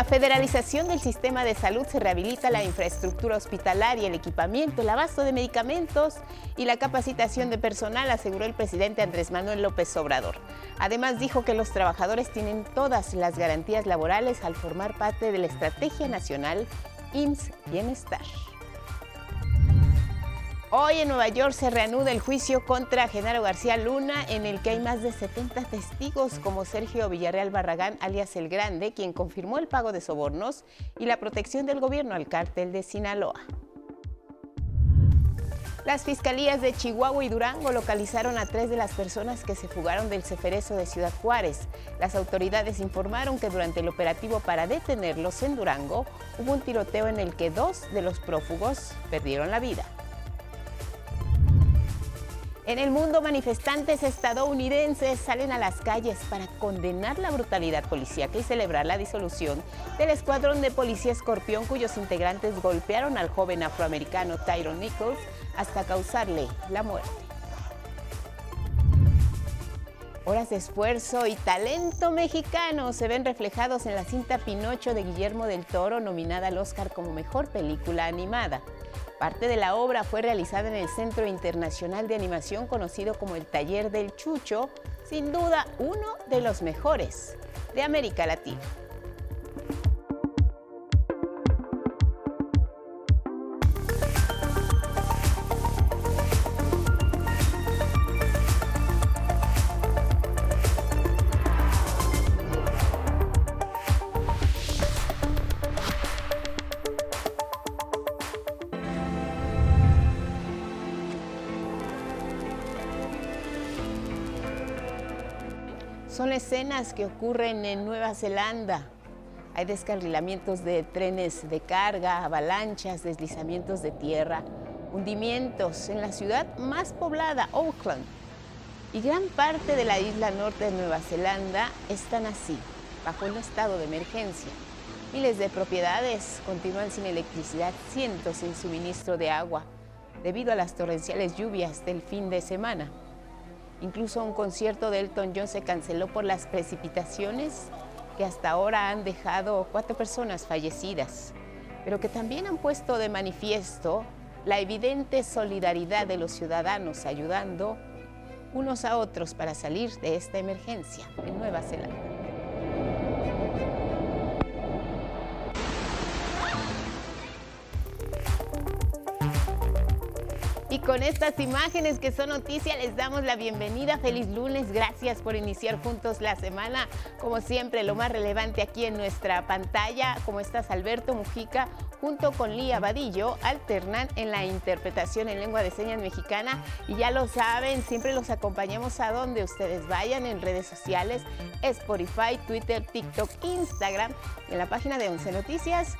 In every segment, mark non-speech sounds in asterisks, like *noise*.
La federalización del sistema de salud se rehabilita la infraestructura hospitalaria, el equipamiento, el abasto de medicamentos y la capacitación de personal, aseguró el presidente Andrés Manuel López Obrador. Además dijo que los trabajadores tienen todas las garantías laborales al formar parte de la Estrategia Nacional IMSS Bienestar. Hoy en Nueva York se reanuda el juicio contra Genaro García Luna, en el que hay más de 70 testigos, como Sergio Villarreal Barragán, alias El Grande, quien confirmó el pago de sobornos y la protección del gobierno al cártel de Sinaloa. Las fiscalías de Chihuahua y Durango localizaron a tres de las personas que se fugaron del ceferezo de Ciudad Juárez. Las autoridades informaron que durante el operativo para detenerlos en Durango hubo un tiroteo en el que dos de los prófugos perdieron la vida. En el mundo, manifestantes estadounidenses salen a las calles para condenar la brutalidad policíaca y celebrar la disolución del escuadrón de policía escorpión cuyos integrantes golpearon al joven afroamericano Tyron Nichols hasta causarle la muerte. Horas de esfuerzo y talento mexicano se ven reflejados en la cinta Pinocho de Guillermo del Toro, nominada al Oscar como Mejor Película Animada. Parte de la obra fue realizada en el Centro Internacional de Animación conocido como el Taller del Chucho, sin duda uno de los mejores de América Latina. Son escenas que ocurren en Nueva Zelanda. Hay descarrilamientos de trenes de carga, avalanchas, deslizamientos de tierra, hundimientos en la ciudad más poblada, Auckland. Y gran parte de la isla norte de Nueva Zelanda están así, bajo el estado de emergencia. Miles de propiedades continúan sin electricidad, cientos sin suministro de agua, debido a las torrenciales lluvias del fin de semana. Incluso un concierto de Elton John se canceló por las precipitaciones que hasta ahora han dejado cuatro personas fallecidas, pero que también han puesto de manifiesto la evidente solidaridad de los ciudadanos ayudando unos a otros para salir de esta emergencia en Nueva Zelanda. Con estas imágenes que son noticia, les damos la bienvenida. Feliz lunes. Gracias por iniciar juntos la semana. Como siempre, lo más relevante aquí en nuestra pantalla. Como estás, Alberto Mujica, junto con Lía Vadillo, alternan en la interpretación en lengua de señas mexicana. Y ya lo saben, siempre los acompañamos a donde ustedes vayan en redes sociales, Spotify, Twitter, TikTok, Instagram, en la página de 11 Noticias.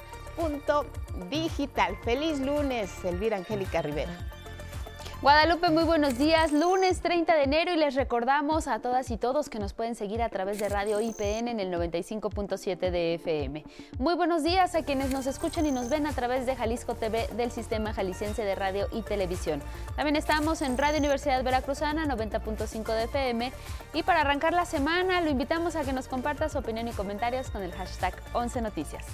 digital. Feliz lunes, Elvira Angélica Rivera. Guadalupe, muy buenos días. Lunes 30 de enero y les recordamos a todas y todos que nos pueden seguir a través de Radio IPN en el 95.7 de FM. Muy buenos días a quienes nos escuchan y nos ven a través de Jalisco TV del Sistema Jalisciense de Radio y Televisión. También estamos en Radio Universidad Veracruzana 90.5 de FM y para arrancar la semana lo invitamos a que nos comparta su opinión y comentarios con el hashtag 11 Noticias.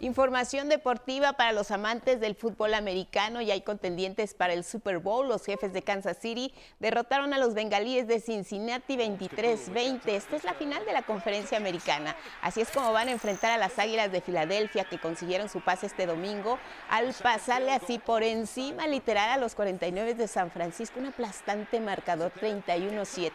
Información deportiva para los amantes del fútbol americano y hay contendientes para el Super Bowl. Los jefes de Kansas City derrotaron a los bengalíes de Cincinnati 23-20. Esta es la final de la conferencia americana. Así es como van a enfrentar a las Águilas de Filadelfia que consiguieron su pase este domingo al pasarle así por encima literal a los 49 de San Francisco. Un aplastante marcador 31-7.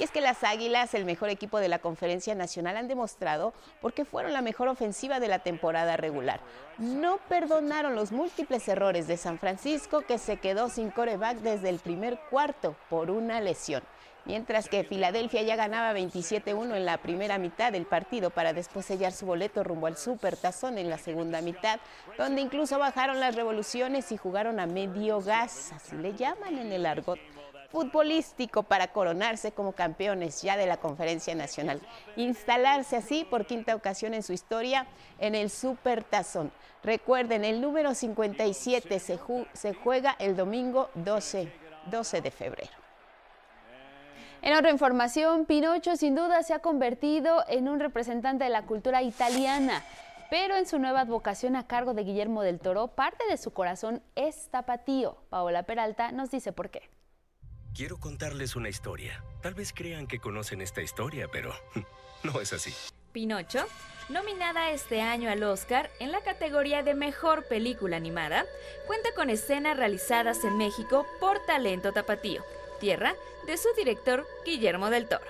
Y es que las Águilas, el mejor equipo de la conferencia nacional, han demostrado porque fueron la mejor ofensiva de la temporada regular. No perdonaron los múltiples errores de San Francisco que se quedó sin coreback desde el primer cuarto por una lesión. Mientras que Filadelfia ya ganaba 27-1 en la primera mitad del partido para después sellar su boleto rumbo al Super Tazón en la segunda mitad, donde incluso bajaron las revoluciones y jugaron a medio gas, así le llaman en el argot futbolístico para coronarse como campeones ya de la Conferencia Nacional. Instalarse así por quinta ocasión en su historia en el Super Tazón. Recuerden, el número 57 se, juega el domingo 12, 12 de febrero. En otra información, Pinocho sin duda se ha convertido en un representante de la cultura italiana, pero en su nueva advocación a cargo de Guillermo del Toro, parte de su corazón es tapatío. Paola Peralta nos dice por qué. Quiero contarles una historia. Tal vez crean que conocen esta historia, pero *laughs* no es así. Pinocho, nominada este año al Oscar en la categoría de Mejor Película Animada, cuenta con escenas realizadas en México por Talento Tapatío, tierra de su director Guillermo del Toro.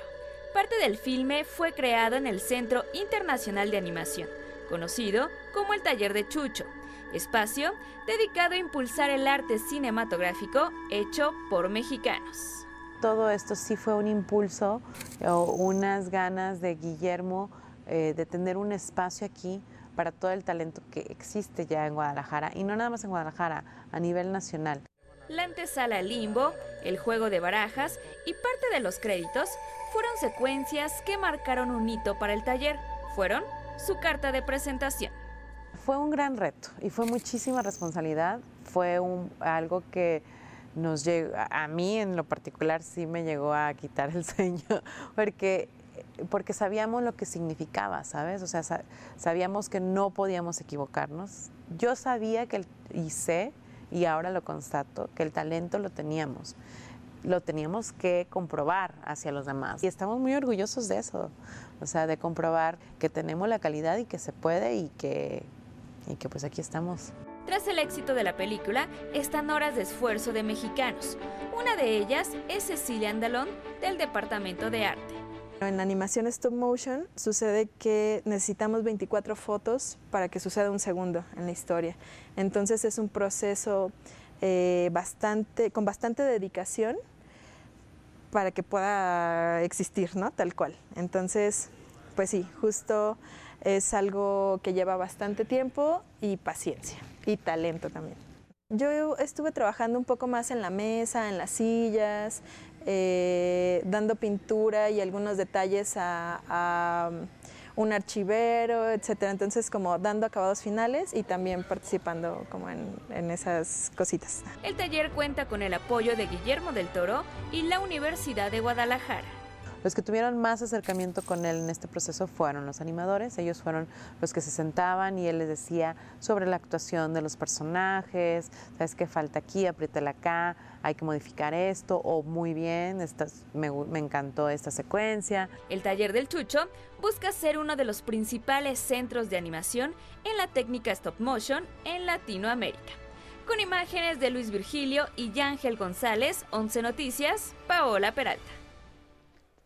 Parte del filme fue creado en el Centro Internacional de Animación, conocido como el Taller de Chucho, espacio dedicado a impulsar el arte cinematográfico hecho por mexicanos. Todo esto sí fue un impulso o unas ganas de Guillermo eh, de tener un espacio aquí para todo el talento que existe ya en Guadalajara y no nada más en Guadalajara, a nivel nacional. La antesala Limbo, el juego de barajas y parte de los créditos fueron secuencias que marcaron un hito para el taller. Fueron su carta de presentación. Fue un gran reto y fue muchísima responsabilidad. Fue algo que nos llegó, a mí en lo particular sí me llegó a quitar el *laughs* sueño, porque, porque sabíamos lo que significaba, ¿sabes? O sea, sabíamos que no podíamos equivocarnos. Yo sabía que, y sé, y ahora lo constato, que el talento lo teníamos lo teníamos que comprobar hacia los demás. Y estamos muy orgullosos de eso, o sea, de comprobar que tenemos la calidad y que se puede y que, y que pues aquí estamos. Tras el éxito de la película, están horas de esfuerzo de mexicanos. Una de ellas es Cecilia Andalón, del Departamento de Arte. En animación stop motion sucede que necesitamos 24 fotos para que suceda un segundo en la historia. Entonces es un proceso eh, bastante, con bastante dedicación para que pueda existir, ¿no? Tal cual. Entonces, pues sí, justo es algo que lleva bastante tiempo y paciencia y talento también. Yo estuve trabajando un poco más en la mesa, en las sillas, eh, dando pintura y algunos detalles a un archivero, etcétera. Entonces, como dando acabados finales y también participando como en, esas cositas. El taller cuenta con el apoyo de Guillermo del Toro y la Universidad de Guadalajara. Los que tuvieron más acercamiento con él en este proceso fueron los animadores, ellos fueron los que se sentaban y él les decía sobre la actuación de los personajes, sabes qué falta aquí, apriétala acá, hay que modificar esto, o muy bien, me, encantó esta secuencia. El taller del Chucho busca ser uno de los principales centros de animación en la técnica stop motion en Latinoamérica. Con imágenes de Luis Virgilio y Yángel González, 11 Noticias, Paola Peralta.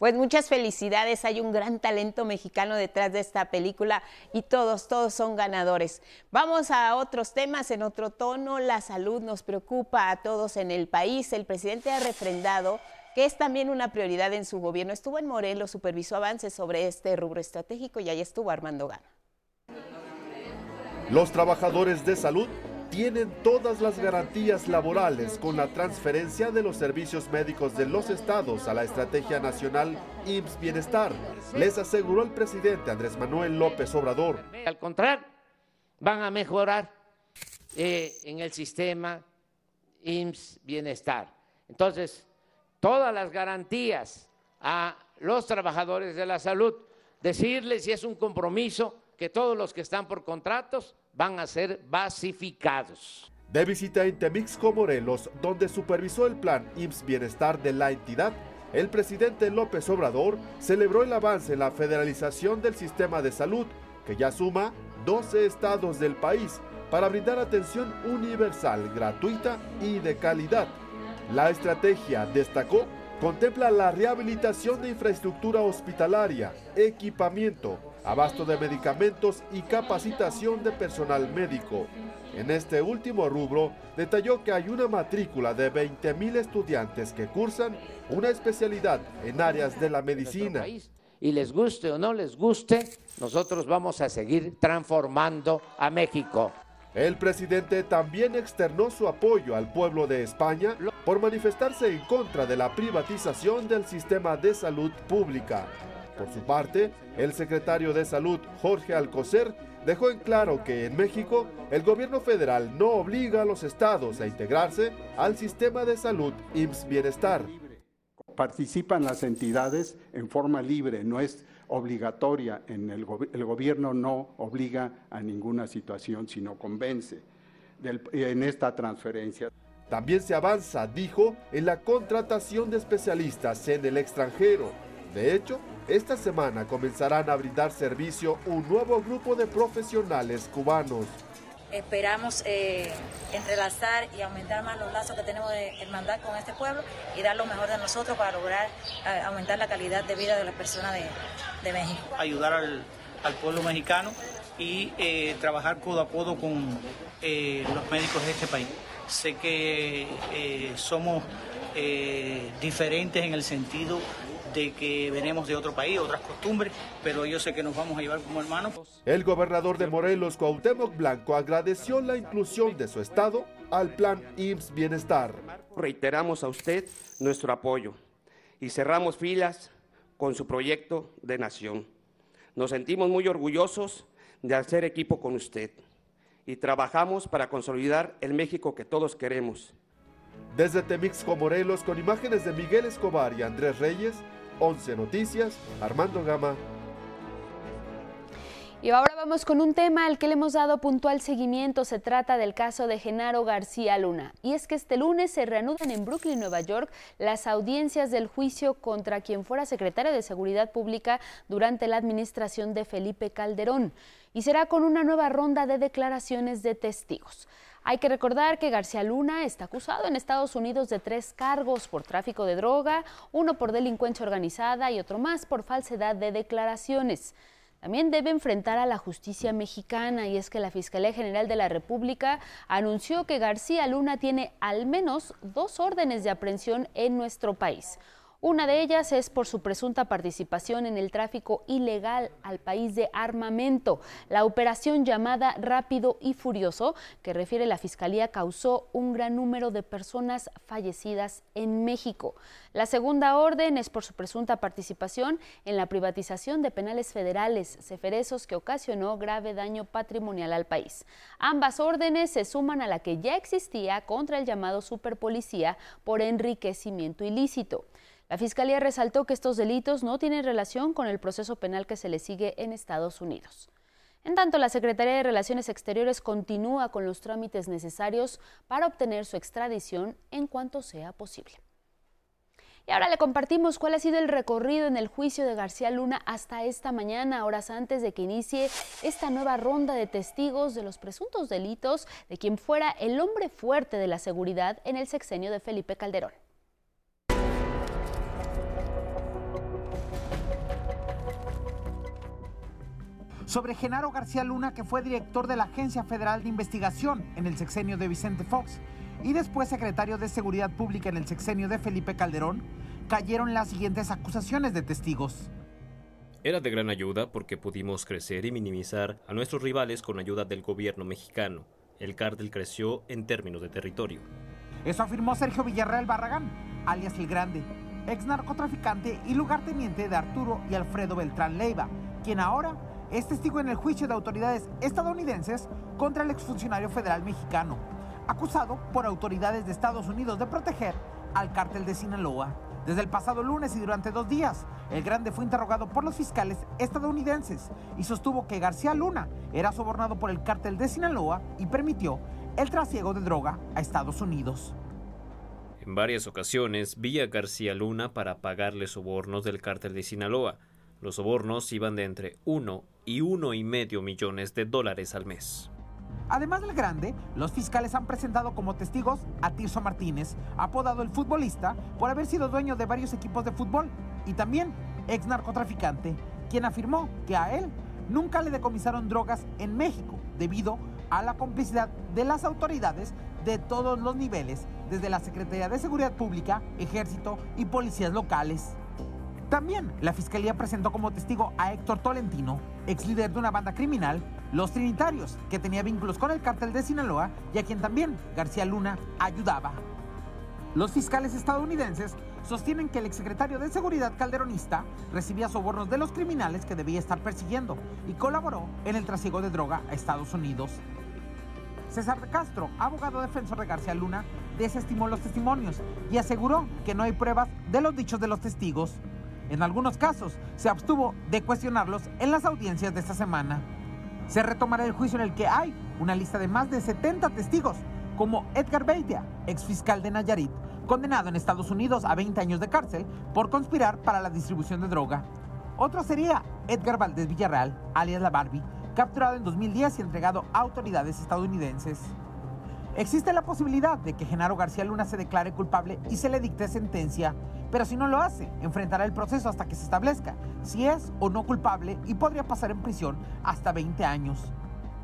Pues muchas felicidades, hay un gran talento mexicano detrás de esta película y todos, todos son ganadores. Vamos a otros temas en otro tono, la salud nos preocupa a todos en el país. El presidente ha refrendado que es también una prioridad en su gobierno. Estuvo en Morelos, supervisó avances sobre este rubro estratégico y ahí estuvo Armando Gana. Los trabajadores de salud tienen todas las garantías laborales con la transferencia de los servicios médicos de los estados a la Estrategia Nacional IMSS Bienestar, les aseguró el presidente Andrés Manuel López Obrador. Al contrario, van a mejorar eh, en el sistema IMSS Bienestar. Entonces, todas las garantías a los trabajadores de la salud, decirles si es un compromiso que todos los que están por contratos van a ser basificados. De visita en Temixco, Morelos, donde supervisó el plan IMSS Bienestar de la entidad, el presidente López Obrador celebró el avance en la federalización del sistema de salud, que ya suma 12 estados del país, para brindar atención universal, gratuita y de calidad. La estrategia, destacó, contempla la rehabilitación de infraestructura hospitalaria, equipamiento, abasto de medicamentos y capacitación de personal médico. En este último rubro, detalló que hay una matrícula de 20.000 estudiantes que cursan una especialidad en áreas de la medicina. Y les guste o no les guste, nosotros vamos a seguir transformando a México. El presidente también externó su apoyo al pueblo de España por manifestarse en contra de la privatización del sistema de salud pública. Por su parte, el secretario de Salud, Jorge Alcocer, dejó en claro que en México el gobierno federal no obliga a los estados a integrarse al sistema de salud IMSS Bienestar. Participan las entidades en forma libre, no es obligatoria. En el, el gobierno no obliga a ninguna situación, sino convence en esta transferencia. También se avanza, dijo, en la contratación de especialistas en el extranjero. De hecho, esta semana comenzarán a brindar servicio un nuevo grupo de profesionales cubanos. Esperamos eh, entrelazar y aumentar más los lazos que tenemos de hermandad con este pueblo y dar lo mejor de nosotros para lograr eh, aumentar la calidad de vida de las personas de, México. Ayudar al, pueblo mexicano y eh, trabajar codo a codo con los médicos de este país. Sé que somos diferentes en el sentido de que venimos de otro país, otras costumbres, pero yo sé que nos vamos a llevar como hermanos. El gobernador de Morelos, Cuauhtémoc Blanco, agradeció la inclusión de su estado al plan IMSS Bienestar. Reiteramos a usted nuestro apoyo y cerramos filas con su proyecto de nación. Nos sentimos muy orgullosos de hacer equipo con usted y trabajamos para consolidar el México que todos queremos. Desde Temixco, Morelos, con imágenes de Miguel Escobar y Andrés Reyes, 11 Noticias, Armando Gama. Y ahora vamos con un tema al que le hemos dado puntual seguimiento. Se trata del caso de Genaro García Luna. Y es que este lunes se reanudan en Brooklyn, Nueva York, las audiencias del juicio contra quien fuera secretario de Seguridad Pública durante la administración de Felipe Calderón. Y será con una nueva ronda de declaraciones de testigos. Hay que recordar que García Luna está acusado en Estados Unidos de tres cargos por tráfico de droga, uno por delincuencia organizada y otro más por falsedad de declaraciones. También debe enfrentar a la justicia mexicana y es que la Fiscalía General de la República anunció que García Luna tiene al menos dos órdenes de aprehensión en nuestro país. Una de ellas es por su presunta participación en el tráfico ilegal al país de armamento. La operación llamada Rápido y Furioso, que refiere la Fiscalía, causó un gran número de personas fallecidas en México. La segunda orden es por su presunta participación en la privatización de penales federales, ceferesos que ocasionó grave daño patrimonial al país. Ambas órdenes se suman a la que ya existía contra el llamado superpolicía por enriquecimiento ilícito. La Fiscalía resaltó que estos delitos no tienen relación con el proceso penal que se le sigue en Estados Unidos. En tanto, la Secretaría de Relaciones Exteriores continúa con los trámites necesarios para obtener su extradición en cuanto sea posible. Y ahora le compartimos cuál ha sido el recorrido en el juicio de García Luna hasta esta mañana, horas antes de que inicie esta nueva ronda de testigos de los presuntos delitos de quien fuera el hombre fuerte de la seguridad en el sexenio de Felipe Calderón. Sobre Genaro García Luna, que fue director de la Agencia Federal de Investigación en el sexenio de Vicente Fox y después secretario de Seguridad Pública en el sexenio de Felipe Calderón, cayeron las siguientes acusaciones de testigos. Era de gran ayuda porque pudimos crecer y minimizar a nuestros rivales con ayuda del gobierno mexicano. El cártel creció en términos de territorio. Eso afirmó Sergio Villarreal Barragán, alias El Grande, ex narcotraficante y lugarteniente de Arturo y Alfredo Beltrán Leiva, quien ahora es testigo en el juicio de autoridades estadounidenses contra el exfuncionario federal mexicano, acusado por autoridades de Estados Unidos de proteger al cártel de Sinaloa. Desde el pasado lunes y durante dos días, el Grande fue interrogado por los fiscales estadounidenses y sostuvo que García Luna era sobornado por el cártel de Sinaloa y permitió el trasiego de droga a Estados Unidos. En varias ocasiones vi a García Luna para pagarle sobornos del cártel de Sinaloa. Los sobornos iban de entre 1 y uno y medio millones de dólares al mes. Además del grande, los fiscales han presentado como testigos a Tirso Martínez, apodado el futbolista, por haber sido dueño de varios equipos de fútbol, y también ex narcotraficante, quien afirmó que a él nunca le decomisaron drogas en México debido a la complicidad de las autoridades de todos los niveles, desde la Secretaría de Seguridad Pública, Ejército y policías locales. También la fiscalía presentó como testigo a Héctor Tolentino, ex líder de una banda criminal, Los Trinitarios, que tenía vínculos con el cártel de Sinaloa y a quien también García Luna ayudaba. Los fiscales estadounidenses sostienen que el exsecretario de Seguridad calderonista recibía sobornos de los criminales que debía estar persiguiendo y colaboró en el trasiego de droga a Estados Unidos. César de Castro, abogado defensor de García Luna, desestimó los testimonios y aseguró que no hay pruebas de los dichos de los testigos. En algunos casos, se abstuvo de cuestionarlos en las audiencias de esta semana. Se retomará el juicio en el que hay una lista de más de 70 testigos, como Edgar Beitia, ex fiscal de Nayarit, condenado en Estados Unidos a 20 años de cárcel por conspirar para la distribución de droga. Otro sería Edgar Valdés Villarreal, alias La Barbie, capturado en 2010 y entregado a autoridades estadounidenses. Existe la posibilidad de que Genaro García Luna se declare culpable y se le dicte sentencia, pero si no lo hace, enfrentará el proceso hasta que se establezca si es o no culpable y podría pasar en prisión hasta 20 años.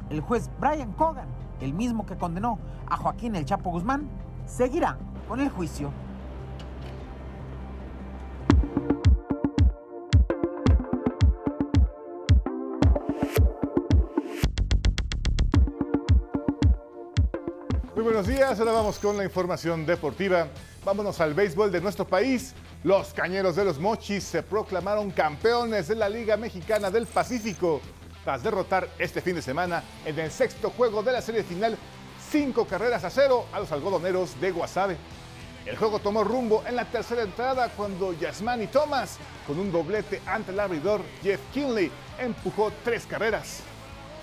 El juez Brian Cogan, el mismo que condenó a Joaquín El Chapo Guzmán, seguirá con el juicio. Muy buenos días, ahora vamos con la información deportiva. Vámonos al béisbol de nuestro país. Los Cañeros de los Mochis se proclamaron campeones de la Liga Mexicana del Pacífico tras derrotar este fin de semana en el sexto juego de la serie final cinco carreras a cero a los algodoneros de Guasave. El juego tomó rumbo en la tercera entrada cuando Yasmani Thomas, con un doblete ante el abridor Jeff Kinley, empujó tres carreras.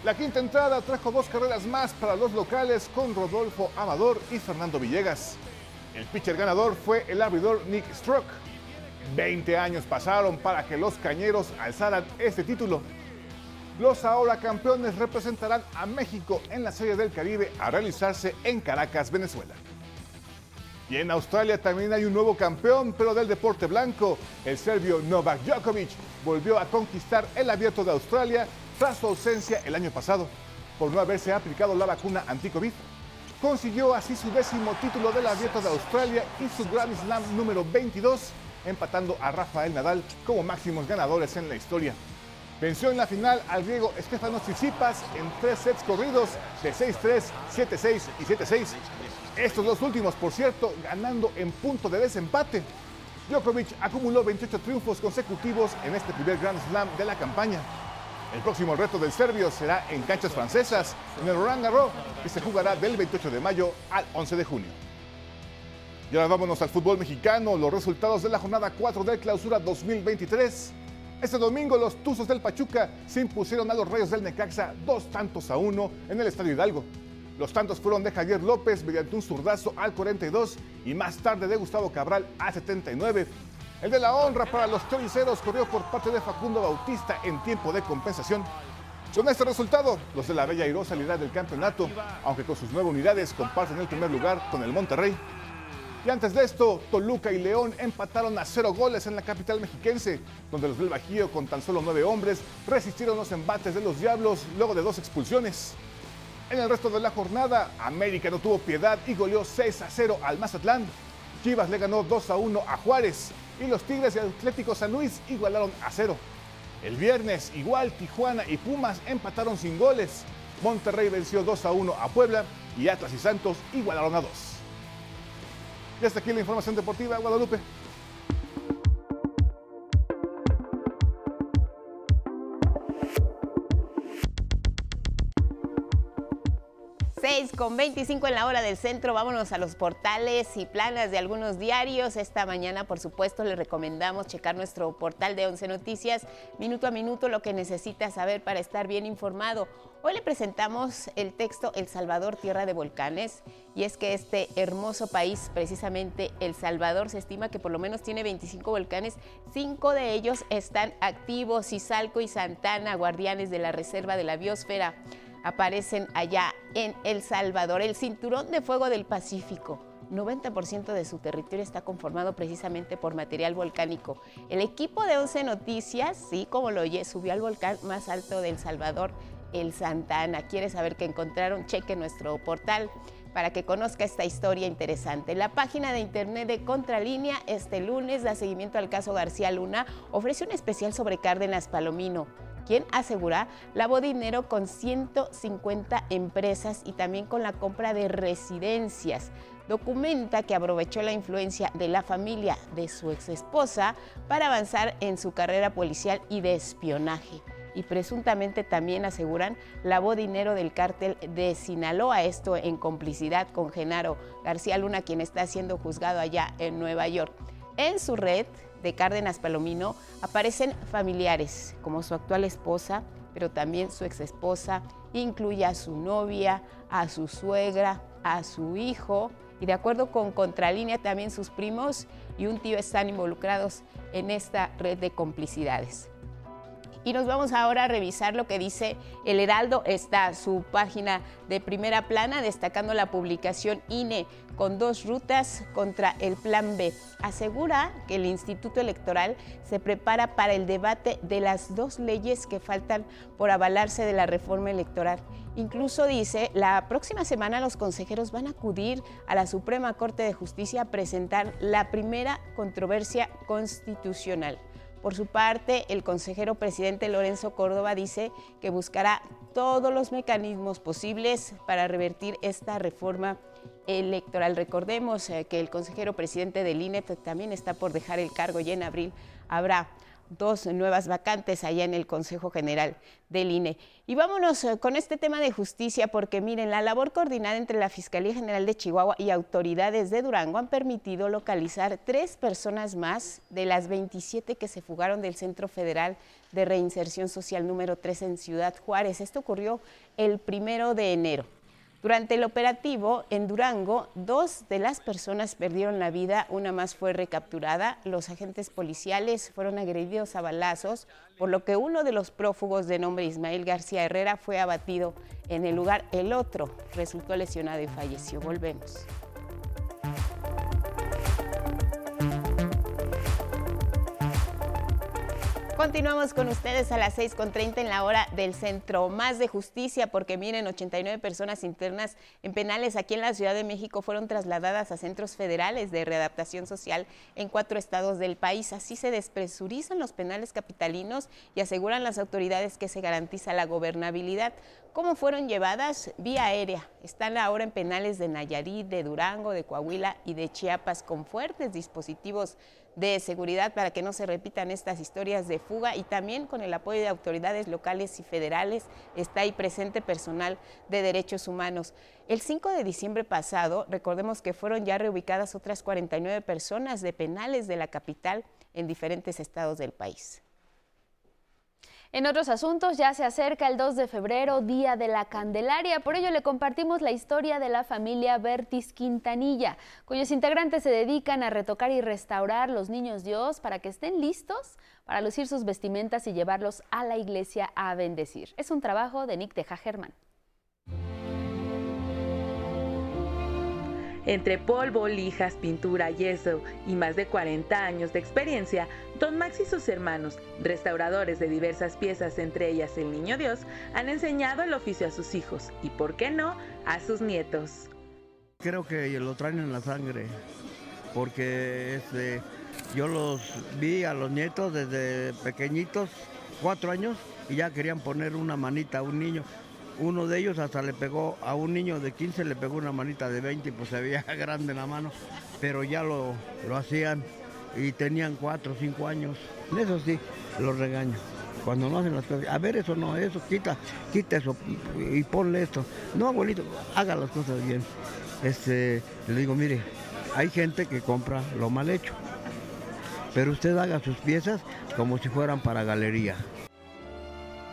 La quinta entrada trajo dos carreras más para los locales con Rodolfo Amador y Fernando Villegas. El pitcher ganador fue el abridor Nick Strock. 20 años pasaron para que los cañeros alzaran este título. Los ahora campeones representarán a México en la Serie del Caribe a realizarse en Caracas, Venezuela. Y en Australia también hay un nuevo campeón, pero del deporte blanco. El serbio Novak Djokovic volvió a conquistar el abierto de Australia tras su ausencia el año pasado por no haberse aplicado la vacuna anti-COVID. Consiguió así su décimo título del abierto de Australia y su Grand Slam número 22, empatando a Rafael Nadal como máximos ganadores en la historia. Venció en la final al griego Stefanos Tsitsipas en tres sets corridos de 6-3, 7-6 y 7-6. Estos dos últimos, por cierto, ganando en punto de desempate. Djokovic acumuló 28 triunfos consecutivos en este primer Grand Slam de la campaña. El próximo reto del serbio será en canchas francesas, en el Roland Garros, que se jugará del 28 de mayo al 11 de junio. Y ahora vámonos al fútbol mexicano, los resultados de la jornada 4 del clausura 2023. Este domingo los Tuzos del Pachuca se impusieron a los Reyes del Necaxa dos tantos a uno en el Estadio Hidalgo. Los tantos fueron de Javier López mediante un zurdazo al 42 y más tarde de Gustavo Cabral al 79. El de la honra para los choriceros corrió por parte de Facundo Bautista en tiempo de compensación. Con este resultado, los de la Bella Airosa salirán del campeonato, aunque con sus nueve unidades comparten el primer lugar con el Monterrey. Y antes de esto, Toluca y León empataron a cero goles en la capital mexiquense, donde los del Bajío, con tan solo nueve hombres, resistieron los embates de los Diablos luego de dos expulsiones. En el resto de la jornada, América no tuvo piedad y goleó 6 a 0 al Mazatlán. Chivas le ganó 2 a 1 a Juárez y los Tigres y Atlético San Luis igualaron a cero. El viernes, igual Tijuana y Pumas empataron sin goles. Monterrey venció 2 a 1 a Puebla y Atlas y Santos igualaron a 2. Y hasta aquí la información deportiva, Guadalupe. 6 con 25 en la hora del centro. Vámonos a los portales y planas de algunos diarios. Esta mañana, por supuesto, le recomendamos checar nuestro portal de 11 Noticias, minuto a minuto, lo que necesita saber para estar bien informado. Hoy le presentamos el texto El Salvador, Tierra de Volcanes. Y es que este hermoso país, precisamente El Salvador, se estima que por lo menos tiene 25 volcanes. Cinco de ellos están activos, Izalco y Santana, guardianes de la Reserva de la Biosfera aparecen allá en El Salvador, el cinturón de fuego del Pacífico. 90% de su territorio está conformado precisamente por material volcánico. El equipo de 11 Noticias, sí, como lo oye, subió al volcán más alto de El Salvador, el Santa Ana. ¿Quiere saber qué encontraron? Cheque nuestro portal para que conozca esta historia interesante. La página de internet de Contralínea este lunes da seguimiento al caso García Luna, ofrece un especial sobre Cárdenas Palomino quien asegura lavó dinero con 150 empresas y también con la compra de residencias. Documenta que aprovechó la influencia de la familia de su ex esposa para avanzar en su carrera policial y de espionaje. y presuntamente también aseguran lavó dinero del cártel de Sinaloa, esto en complicidad con Genaro García Luna, quien está siendo juzgado allá en Nueva York. En su red de Cárdenas Palomino aparecen familiares como su actual esposa, pero también su exesposa, incluye a su novia, a su suegra, a su hijo y de acuerdo con Contralínea también sus primos y un tío están involucrados en esta red de complicidades. Y nos vamos ahora a revisar lo que dice El Heraldo, está su página de primera plana, destacando la publicación INE con dos rutas contra el Plan B. Asegura que el Instituto Electoral se prepara para el debate de las dos leyes que faltan por avalarse de la reforma electoral. Incluso dice, la próxima semana los consejeros van a acudir a la Suprema Corte de Justicia a presentar la primera controversia constitucional. Por su parte, el consejero presidente Lorenzo Córdoba dice que buscará todos los mecanismos posibles para revertir esta reforma electoral. Recordemos eh, que el consejero presidente del INE también está por dejar el cargo y en abril habrá dos nuevas vacantes allá en el Consejo General del INE. Y vámonos eh, con este tema de justicia, porque miren, la labor coordinada entre la Fiscalía General de Chihuahua y autoridades de Durango han permitido localizar tres personas más de las 27 que se fugaron del Centro Federal de Reinserción Social número 3 en Ciudad Juárez. Esto ocurrió el primero de enero. Durante el operativo en Durango, dos de las personas perdieron la vida, una más fue recapturada. Los agentes policiales fueron agredidos a balazos, por lo que uno de los prófugos de nombre Ismael García Herrera fue abatido en el lugar. El otro resultó lesionado y falleció. Volvemos. Continuamos con ustedes a las 6.30 en la hora del Centro Más de Justicia, porque miren, 89 personas internas en penales aquí en la Ciudad de México fueron trasladadas a centros federales de readaptación social en cuatro estados del país. Así se despresurizan los penales capitalinos y aseguran las autoridades que se garantiza la gobernabilidad. ¿Cómo fueron llevadas? Vía aérea. Están ahora en penales de Nayarit, de Durango, de Coahuila y de Chiapas con fuertes dispositivos de seguridad para que no se repitan estas historias de fuga y también con el apoyo de autoridades locales y federales está ahí presente personal de derechos humanos. El 5 de diciembre pasado, recordemos que fueron ya reubicadas otras 49 personas de penales de la capital en diferentes estados del país. En otros asuntos, ya se acerca el 2 de febrero, Día de la Candelaria. Por ello le compartimos la historia de la familia Bertis Quintanilla, cuyos integrantes se dedican a retocar y restaurar los niños Dios para que estén listos para lucir sus vestimentas y llevarlos a la iglesia a bendecir. Es un trabajo de Nick Teja Germán. Entre polvo, lijas, pintura, yeso y más de 40 años de experiencia, Don Max y sus hermanos, restauradores de diversas piezas, entre ellas el Niño Dios, han enseñado el oficio a sus hijos y, por qué no, a sus nietos. Creo que lo traen en la sangre, porque este, yo los vi a los nietos desde pequeñitos, cuatro años, y ya querían poner una manita a un niño. Uno de ellos hasta le pegó a un niño de 15, le pegó una manita de 20 pues se veía *laughs* grande la mano, pero ya lo, lo hacían y tenían 4 o 5 años. Eso sí, los regaño. Cuando no hacen las cosas, a ver, eso no, eso, quita, quita eso y ponle esto. No, abuelito, haga las cosas bien. Este, le digo, mire, hay gente que compra lo mal hecho, pero usted haga sus piezas como si fueran para galería.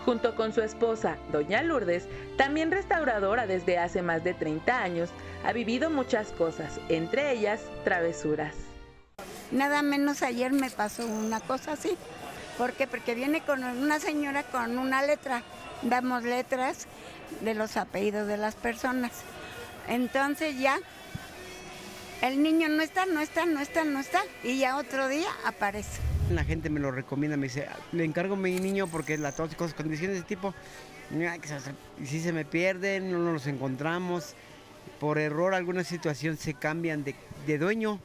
Junto con su esposa, Doña Lourdes, también restauradora desde hace más de 30 años, ha vivido muchas cosas, entre ellas travesuras. Nada menos ayer me pasó una cosa así. ¿Por qué? Porque viene con una señora con una letra. Damos letras de los apellidos de las personas. Entonces ya el niño no está, no está, no está, no está. Y ya otro día aparece. La gente me lo recomienda, me dice, le encargo a mi niño porque las cosas, condiciones de tipo, y si se me pierden, no los encontramos, por error alguna situación se cambian de, de dueño.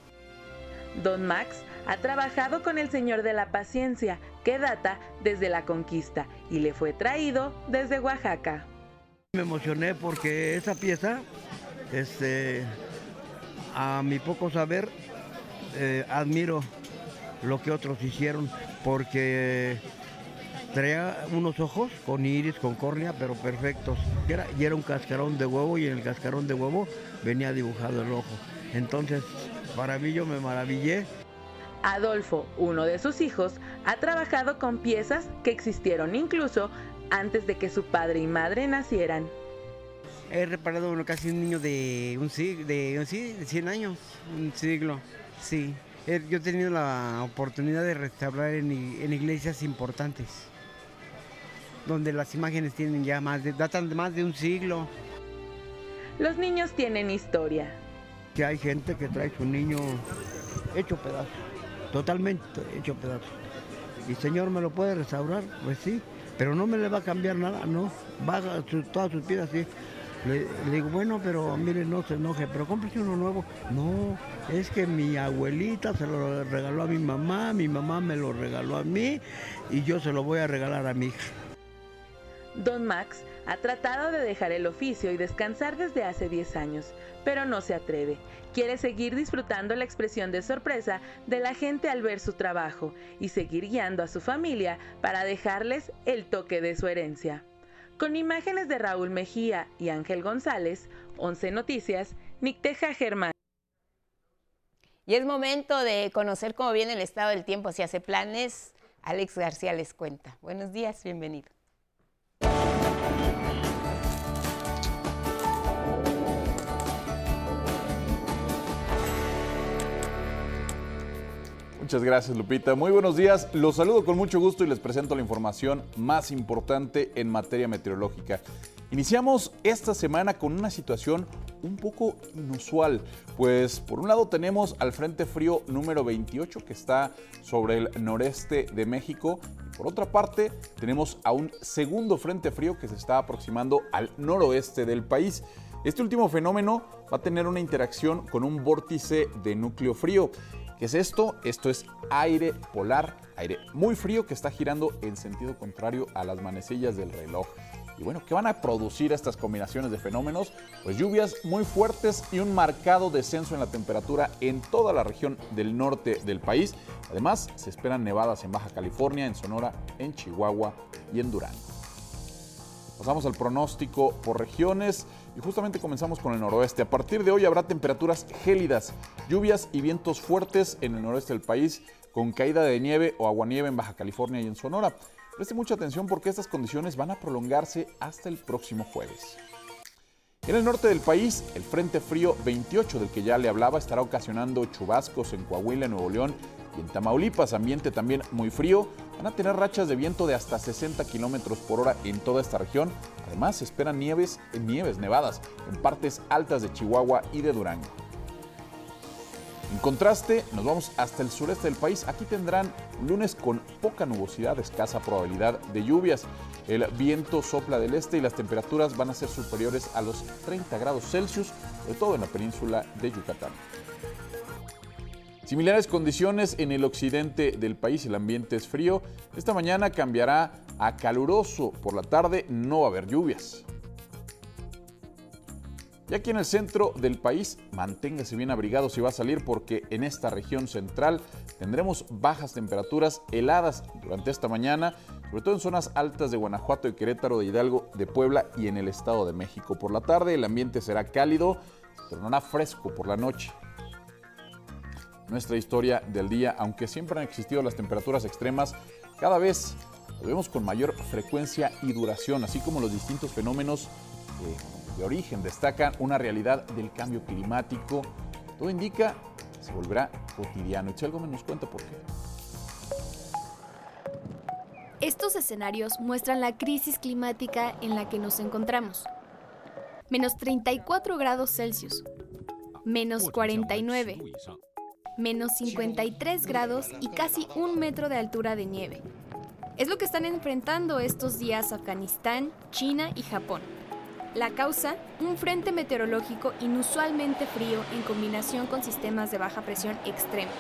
Don Max ha trabajado con el Señor de la Paciencia, que data desde la conquista y le fue traído desde Oaxaca. Me emocioné porque esa pieza, este, a mi poco saber, eh, admiro lo que otros hicieron porque Traía unos ojos con iris, con córnea, pero perfectos. Y era, y era un cascarón de huevo y en el cascarón de huevo venía dibujado el ojo. Entonces, para mí yo me maravillé. Adolfo, uno de sus hijos, ha trabajado con piezas que existieron incluso antes de que su padre y madre nacieran. He reparado uno, casi un niño de un siglo, de, sí, de 100 años, un siglo, sí. Yo he tenido la oportunidad de restaurar en, en iglesias importantes, donde las imágenes tienen ya más de, datan de más de un siglo. Los niños tienen historia. Que hay gente que trae su niño hecho pedazo, totalmente hecho pedazo. ¿Y señor me lo puede restaurar? Pues sí, pero no me le va a cambiar nada, no. Va a su, todas sus piezas así. Le, digo, bueno, pero mire, no se enoje, pero cómprese uno nuevo. No, es que mi abuelita se lo regaló a mi mamá, mi mamá me lo regaló a mí y yo se lo voy a regalar a mi hija. Don Max ha tratado de dejar el oficio y descansar desde hace 10 años, pero no se atreve. Quiere seguir disfrutando la expresión de sorpresa de la gente al ver su trabajo y seguir guiando a su familia para dejarles el toque de su herencia. Con imágenes de Raúl Mejía y Ángel González, 11 Noticias, Nicteja Germán. Y es momento de conocer cómo viene el estado del tiempo, si hace planes. Alex García les cuenta. Buenos días, bienvenido. Muchas gracias, Lupita. Muy buenos días. Los saludo con mucho gusto y les presento la información más importante en materia meteorológica. Iniciamos esta semana con una situación un poco inusual, pues por un lado tenemos al Frente Frío número 28 que está sobre el noreste de México y por otra parte tenemos a un segundo Frente Frío que se está aproximando al noroeste del país. Este último fenómeno va a tener una interacción con un vórtice de núcleo frío. ¿Qué es esto? Esto es aire polar, aire muy frío que está girando en sentido contrario a las manecillas del reloj. Y bueno, ¿qué van a producir estas combinaciones de fenómenos? Pues lluvias muy fuertes y un marcado descenso en la temperatura en toda la región del norte del país. Además, se esperan nevadas en Baja California, en Sonora, en Chihuahua y en Durango. Pasamos al pronóstico por regiones y justamente comenzamos con el noroeste. A partir de hoy habrá temperaturas gélidas, lluvias y vientos fuertes en el noroeste del país, con caída de nieve o aguanieve en Baja California y en Sonora. Preste mucha atención porque estas condiciones van a prolongarse hasta el próximo jueves. En el norte del país, el Frente Frío 28 del que ya le hablaba estará ocasionando chubascos en Coahuila, Nuevo León y en Tamaulipas, ambiente también muy frío. Van a tener rachas de viento de hasta 60 kilómetros por hora en toda esta región. Además, se esperan nieves, nieves nevadas en partes altas de Chihuahua y de Durango. En contraste, nos vamos hasta el sureste del país. Aquí tendrán lunes con poca nubosidad, escasa probabilidad de lluvias. El viento sopla del este y las temperaturas van a ser superiores a los 30 grados Celsius, sobre todo en la península de Yucatán. Similares condiciones en el occidente del país, el ambiente es frío. Esta mañana cambiará a caluroso. Por la tarde no va a haber lluvias. Y aquí en el centro del país, manténgase bien abrigado si va a salir porque en esta región central tendremos bajas temperaturas heladas durante esta mañana, sobre todo en zonas altas de Guanajuato, de Querétaro, de Hidalgo, de Puebla y en el Estado de México. Por la tarde el ambiente será cálido, tornará fresco por la noche. Nuestra historia del día, aunque siempre han existido las temperaturas extremas, cada vez lo vemos con mayor frecuencia y duración, así como los distintos fenómenos de origen destacan una realidad del cambio climático. Todo indica que se volverá cotidiano. Y algo nos cuenta por qué. Estos escenarios muestran la crisis climática en la que nos encontramos. Menos 34 grados Celsius, menos 49, menos 53 grados y casi un metro de altura de nieve. Es lo que están enfrentando estos días Afganistán, China y Japón. La causa, un frente meteorológico inusualmente frío en combinación con sistemas de baja presión extrema.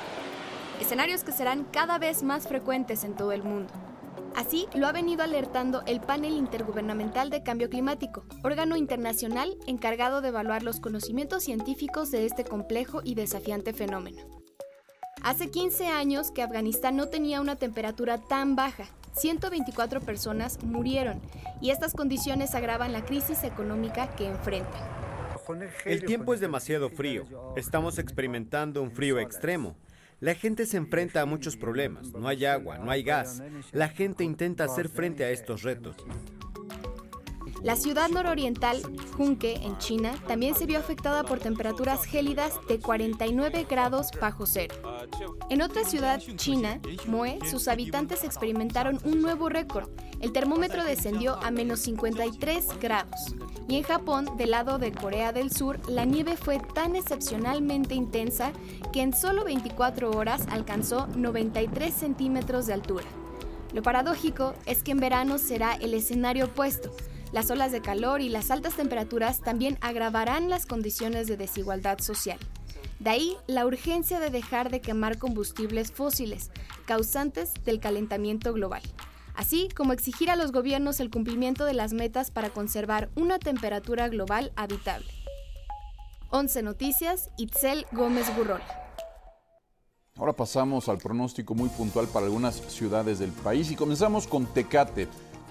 Escenarios que serán cada vez más frecuentes en todo el mundo. Así lo ha venido alertando el Panel Intergubernamental de Cambio Climático, órgano internacional encargado de evaluar los conocimientos científicos de este complejo y desafiante fenómeno. Hace 15 años que Afganistán no tenía una temperatura tan baja. 124 personas murieron y estas condiciones agravan la crisis económica que enfrentan. El tiempo es demasiado frío. Estamos experimentando un frío extremo. La gente se enfrenta a muchos problemas. No hay agua, no hay gas. La gente intenta hacer frente a estos retos. La ciudad nororiental, Junque, en China, también se vio afectada por temperaturas gélidas de 49 grados bajo cero. En otra ciudad china, Mue, sus habitantes experimentaron un nuevo récord. El termómetro descendió a menos 53 grados. Y en Japón, del lado de Corea del Sur, la nieve fue tan excepcionalmente intensa que en solo 24 horas alcanzó 93 centímetros de altura. Lo paradójico es que en verano será el escenario opuesto. Las olas de calor y las altas temperaturas también agravarán las condiciones de desigualdad social. De ahí la urgencia de dejar de quemar combustibles fósiles, causantes del calentamiento global, así como exigir a los gobiernos el cumplimiento de las metas para conservar una temperatura global habitable. 11 Noticias, Itzel Gómez Gurrola. Ahora pasamos al pronóstico muy puntual para algunas ciudades del país y comenzamos con Tecate.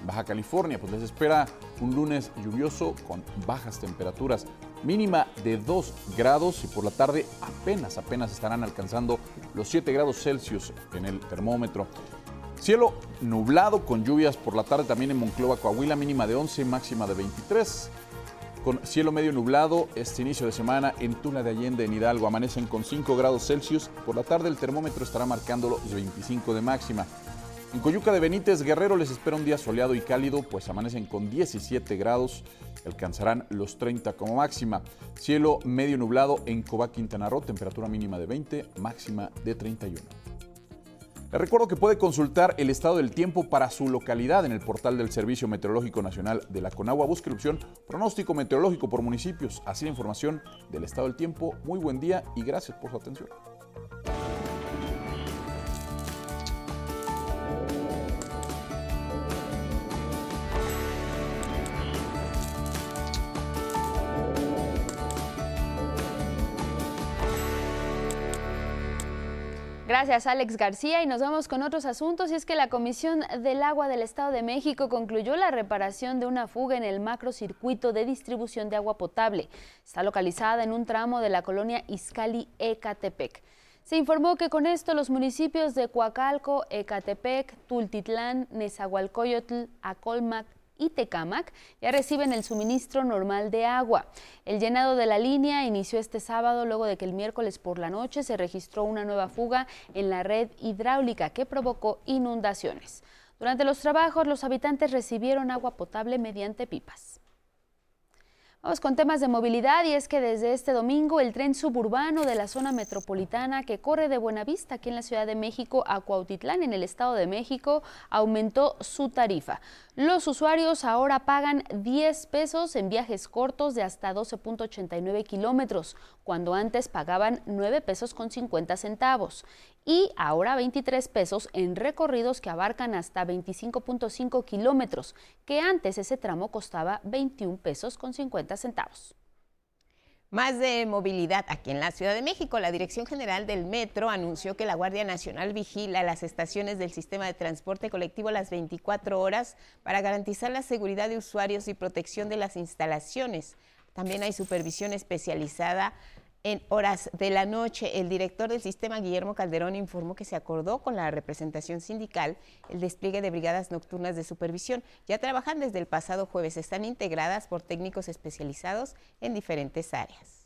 Baja California, pues les espera un lunes lluvioso con bajas temperaturas, mínima de 2 grados y por la tarde apenas, apenas estarán alcanzando los 7 grados Celsius en el termómetro. Cielo nublado con lluvias por la tarde también en Monclova, Coahuila, mínima de 11, máxima de 23. Con cielo medio nublado este inicio de semana en Tula de Allende, en Hidalgo, amanecen con 5 grados Celsius. Por la tarde el termómetro estará marcando los 25 de máxima. En Coyuca de Benítez, Guerrero les espera un día soleado y cálido, pues amanecen con 17 grados, alcanzarán los 30 como máxima. Cielo medio nublado en Cobá, Quintana Roo, temperatura mínima de 20, máxima de 31. Les recuerdo que puede consultar el estado del tiempo para su localidad en el portal del Servicio Meteorológico Nacional de la Conagua. Busque la opción pronóstico meteorológico por municipios. Así la información del estado del tiempo. Muy buen día y gracias por su atención. Gracias, Alex García. Y nos vamos con otros asuntos. Y es que la Comisión del Agua del Estado de México concluyó la reparación de una fuga en el macrocircuito de distribución de agua potable. Está localizada en un tramo de la colonia Izcali-Ecatepec. Se informó que con esto los municipios de Coacalco, Ecatepec, Tultitlán, Nezahualcóyotl, Acolmac, y Tecamac ya reciben el suministro normal de agua. El llenado de la línea inició este sábado luego de que el miércoles por la noche se registró una nueva fuga en la red hidráulica que provocó inundaciones. Durante los trabajos los habitantes recibieron agua potable mediante pipas. Vamos con temas de movilidad y es que desde este domingo el tren suburbano de la zona metropolitana que corre de Buenavista aquí en la Ciudad de México a Cuautitlán en el Estado de México aumentó su tarifa. Los usuarios ahora pagan 10 pesos en viajes cortos de hasta 12.89 kilómetros, cuando antes pagaban 9 pesos con 50 centavos. Y ahora 23 pesos en recorridos que abarcan hasta 25.5 kilómetros, que antes ese tramo costaba 21 pesos con 50 centavos. Más de movilidad aquí en la Ciudad de México. La Dirección General del Metro anunció que la Guardia Nacional vigila las estaciones del sistema de transporte colectivo las 24 horas para garantizar la seguridad de usuarios y protección de las instalaciones. También hay supervisión especializada en horas de la noche, el director del sistema, Guillermo Calderón, informó que se acordó con la representación sindical el despliegue de brigadas nocturnas de supervisión. Ya trabajan desde el pasado jueves, están integradas por técnicos especializados en diferentes áreas.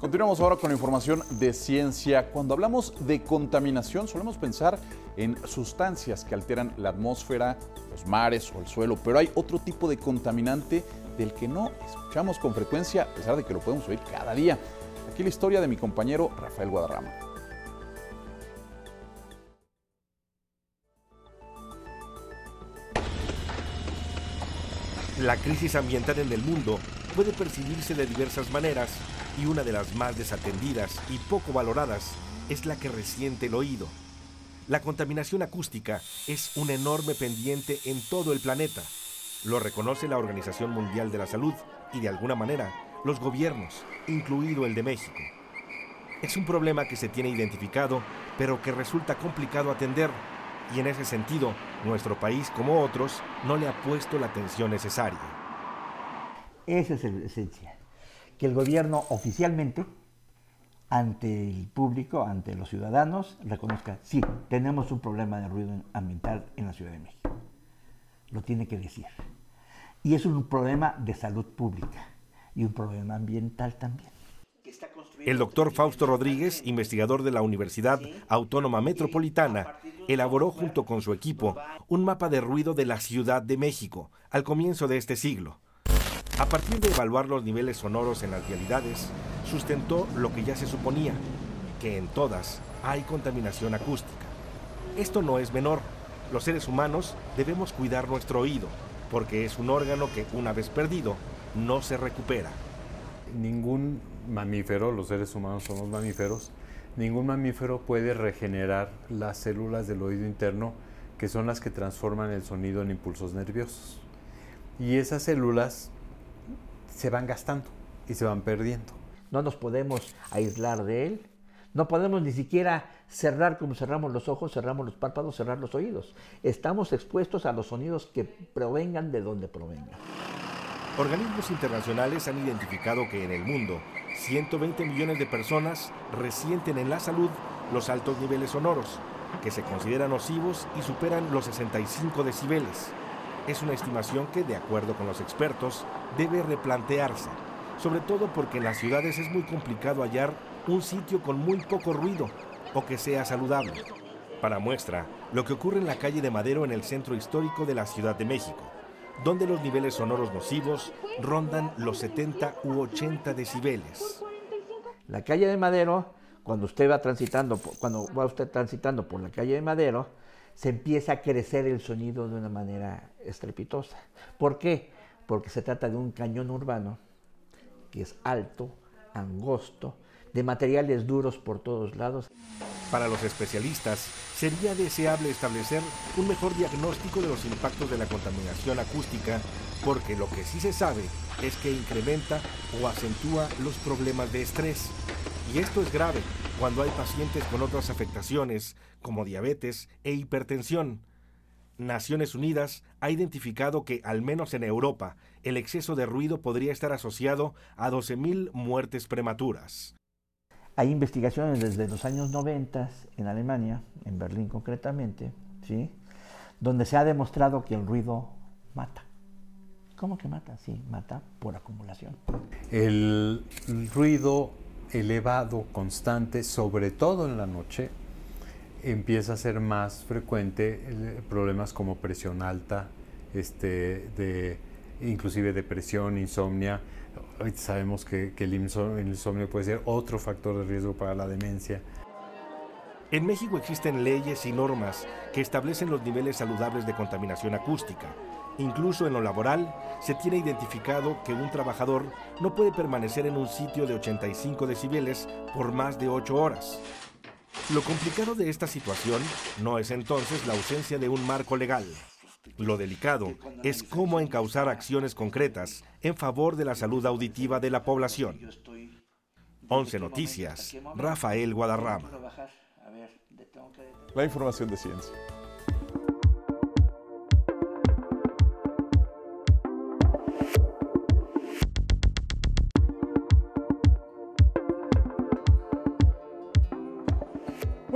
Continuamos ahora con información de ciencia. Cuando hablamos de contaminación solemos pensar en sustancias que alteran la atmósfera, los mares o el suelo, pero hay otro tipo de contaminante del que no escuchamos con frecuencia a pesar de que lo podemos oír cada día. Aquí la historia de mi compañero Rafael Guadarrama. La crisis ambiental en el mundo puede percibirse de diversas maneras y una de las más desatendidas y poco valoradas es la que resiente el oído. La contaminación acústica es un enorme pendiente en todo el planeta. Lo reconoce la Organización Mundial de la Salud y de alguna manera los gobiernos, incluido el de México. Es un problema que se tiene identificado, pero que resulta complicado atender y en ese sentido, nuestro país, como otros, no le ha puesto la atención necesaria. Esa es la esencia, que el gobierno oficialmente, ante el público, ante los ciudadanos, reconozca, sí, tenemos un problema de ruido ambiental en la Ciudad de México. Lo tiene que decir. Y es un problema de salud pública y un problema ambiental también. El doctor Fausto Rodríguez, investigador de la Universidad Autónoma Metropolitana, elaboró junto con su equipo un mapa de ruido de la Ciudad de México al comienzo de este siglo. A partir de evaluar los niveles sonoros en las vialidades, sustentó lo que ya se suponía, que en todas hay contaminación acústica. Esto no es menor. Los seres humanos debemos cuidar nuestro oído, porque es un órgano que una vez perdido no se recupera. Ningún mamífero, los seres humanos somos mamíferos, ningún mamífero puede regenerar las células del oído interno que son las que transforman el sonido en impulsos nerviosos. Y esas células se van gastando y se van perdiendo. No nos podemos aislar de él, no podemos ni siquiera cerrar como cerramos los ojos, cerramos los párpados, cerrar los oídos. Estamos expuestos a los sonidos que provengan de donde provengan. Organismos internacionales han identificado que en el mundo 120 millones de personas resienten en la salud los altos niveles sonoros, que se consideran nocivos y superan los 65 decibeles. Es una estimación que, de acuerdo con los expertos, debe replantearse, sobre todo porque en las ciudades es muy complicado hallar un sitio con muy poco ruido o que sea saludable. Para muestra, lo que ocurre en la calle de Madero en el centro histórico de la Ciudad de México donde los niveles sonoros nocivos rondan los 70 u 80 decibeles. La calle de Madero, cuando usted va transitando, cuando va usted transitando por la calle de Madero, se empieza a crecer el sonido de una manera estrepitosa. ¿Por qué? Porque se trata de un cañón urbano que es alto, angosto, de materiales duros por todos lados. Para los especialistas, sería deseable establecer un mejor diagnóstico de los impactos de la contaminación acústica, porque lo que sí se sabe es que incrementa o acentúa los problemas de estrés. Y esto es grave cuando hay pacientes con otras afectaciones, como diabetes e hipertensión. Naciones Unidas ha identificado que, al menos en Europa, el exceso de ruido podría estar asociado a 12.000 muertes prematuras. Hay investigaciones desde los años 90 en Alemania, en Berlín concretamente, ¿sí? donde se ha demostrado que el ruido mata. ¿Cómo que mata? Sí, mata por acumulación. El ruido elevado, constante, sobre todo en la noche, empieza a ser más frecuente eh, problemas como presión alta, este, inclusive depresión, insomnia, sabemos que, el insomnio puede ser otro factor de riesgo para la demencia. En México existen leyes y normas que establecen los niveles saludables de contaminación acústica. Incluso en lo laboral se tiene identificado que un trabajador no puede permanecer en un sitio de 85 decibeles por más de 8 horas. Lo complicado de esta situación no es entonces la ausencia de un marco legal, lo delicado es cómo encauzar acciones concretas en favor de la salud auditiva de la población. 11 Noticias, Rafael Guadarrama. La información de ciencia.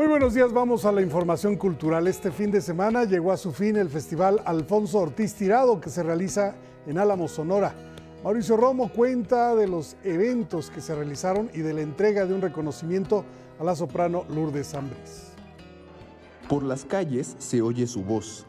Muy buenos días, vamos a la información cultural. Este fin de semana llegó a su fin el Festival Alfonso Ortiz Tirado que se realiza en Álamo, Sonora. Mauricio Romo cuenta de los eventos que se realizaron y de la entrega de un reconocimiento a la soprano Lourdes Ambris. Por las calles se oye su voz.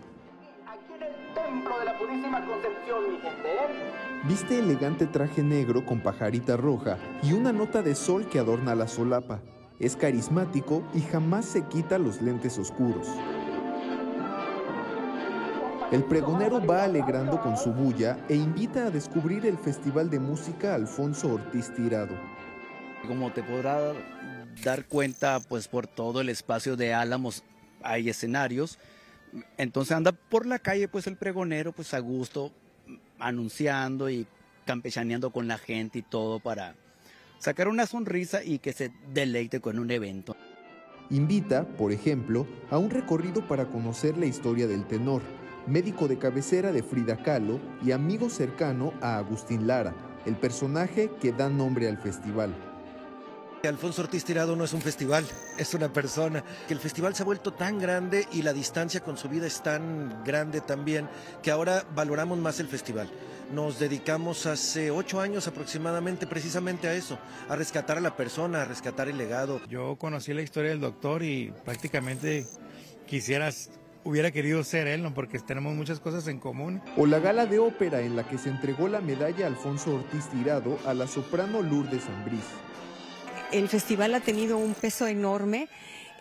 Templo de la Purísima Concepción, mi gente. ¿eh? Viste elegante traje negro con pajarita roja y una nota de sol que adorna la solapa. Es carismático y jamás se quita los lentes oscuros. El pregonero va alegrando con su bulla e invita a descubrir el Festival de Música Alfonso Ortiz Tirado. Como te podrás dar cuenta, pues por todo el espacio de Álamos hay escenarios. Entonces anda por la calle, pues el pregonero, pues a gusto, anunciando y campechaneando con la gente y todo para sacar una sonrisa y que se deleite con un evento. Invita, por ejemplo, a un recorrido para conocer la historia del tenor, médico de cabecera de Frida Kahlo y amigo cercano a Agustín Lara, el personaje que da nombre al festival. Alfonso Ortiz Tirado no es un festival, es una persona. Que el festival se ha vuelto tan grande y la distancia con su vida es tan grande también que ahora valoramos más el festival. Nos dedicamos hace ocho años aproximadamente precisamente a eso, a rescatar a la persona, a rescatar el legado. Yo conocí la historia del doctor y prácticamente quisieras hubiera querido ser él, ¿no? porque tenemos muchas cosas en común. O la gala de ópera en la que se entregó la medalla Alfonso Ortiz Tirado a la soprano Lourdes Ambrís el festival ha tenido un peso enorme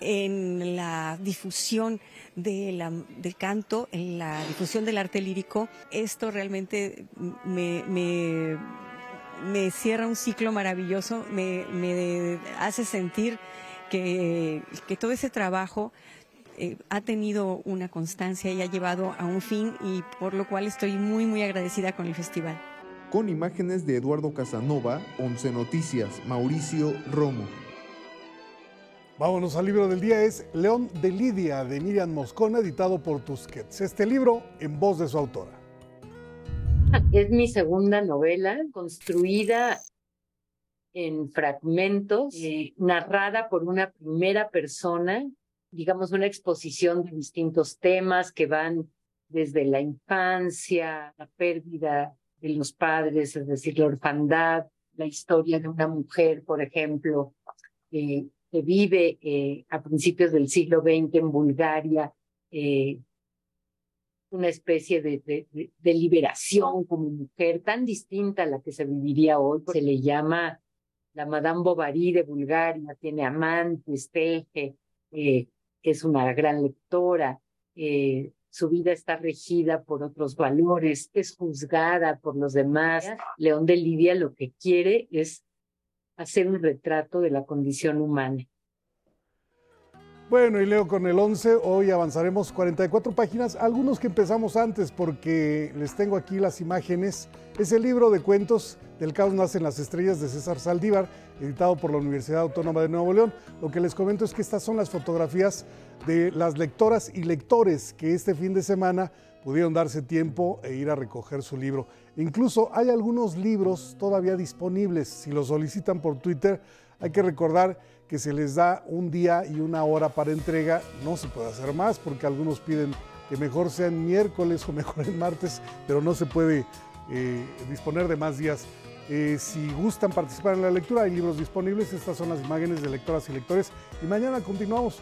en la difusión del canto, en la difusión del arte lírico. Esto realmente me, cierra un ciclo maravilloso, me, hace sentir que, que, todo ese trabajo eh, ha tenido una constancia y ha llevado a un fin y por lo cual estoy muy, muy agradecida con el festival con imágenes de Eduardo Casanova, 11 Noticias, Mauricio Romo. Vámonos al libro del día, es León de Lidia de Miriam Moscona, editado por Tusquets. Este libro en voz de su autora. Es mi segunda novela, construida en fragmentos, eh, narrada por una primera persona, digamos una exposición de distintos temas que van desde la infancia, la pérdida de los padres, es decir, la orfandad, la historia de una mujer, por ejemplo, eh, que vive eh, a principios del siglo XX en Bulgaria, eh, una especie de, liberación como mujer tan distinta a la que se viviría hoy. Se le llama la Madame Bovary de Bulgaria, tiene amantes, teje, es una gran lectora, su vida está regida por otros valores, es juzgada por los demás. León de Lidia lo que quiere es hacer un retrato de la condición humana. Bueno, y leo con el 11, hoy avanzaremos 44 páginas, algunos que empezamos antes porque les tengo aquí las imágenes. Es el libro de cuentos del caos nacen las estrellas de César Saldívar, editado por la Universidad Autónoma de Nuevo León. Lo que les comento es que estas son las fotografías de las lectoras y lectores que este fin de semana pudieron darse tiempo e ir a recoger su libro. Incluso hay algunos libros todavía disponibles. Si los solicitan por Twitter, hay que recordar que se les da un día y una hora para entrega. No se puede hacer más porque algunos piden que mejor sean miércoles o mejor en martes, pero no se puede eh, disponer de más días. Eh, si gustan participar en la lectura, hay libros disponibles. Estas son las imágenes de lectoras y lectores. Y mañana continuamos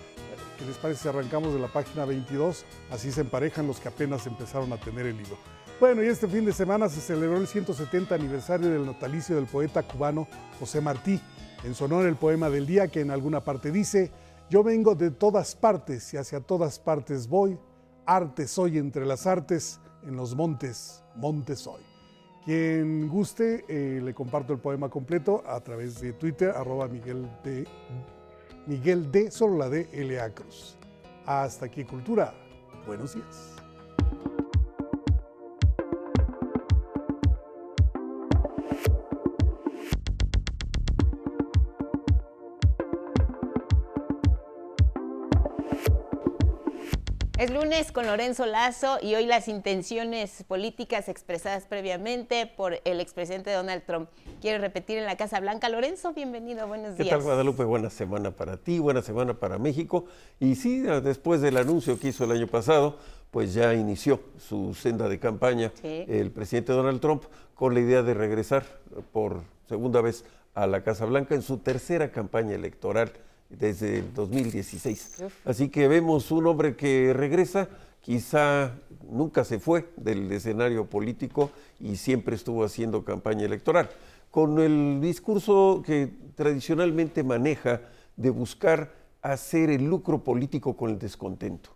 ¿Qué les parece si arrancamos de la página 22? Así se emparejan los que apenas empezaron a tener el libro. Bueno, y este fin de semana se celebró el 170 aniversario del natalicio del poeta cubano José Martí. En su honor el poema del día que en alguna parte dice, yo vengo de todas partes y hacia todas partes voy, arte soy entre las artes, en los montes, montes soy. Quien guste, eh, le comparto el poema completo a través de Twitter, arroba Miguel de Miguel D. Solo la de L.A. Cruz. Hasta aquí, Cultura. Buenos días. Es lunes con Lorenzo Lazo y hoy las intenciones políticas expresadas previamente por el expresidente Donald Trump. Quiere repetir en la Casa Blanca. Lorenzo, bienvenido, buenos días. ¿Qué tal, Guadalupe? Buena semana para ti, buena semana para México. Y sí, después del anuncio que hizo el año pasado, pues ya inició su senda de campaña el presidente Donald Trump con la idea de regresar por segunda vez a la Casa Blanca en su tercera campaña electoral desde el 2016. Así que vemos un hombre que regresa, quizá nunca se fue del escenario político y siempre estuvo haciendo campaña electoral, con el discurso que tradicionalmente maneja de buscar hacer el lucro político con el descontento.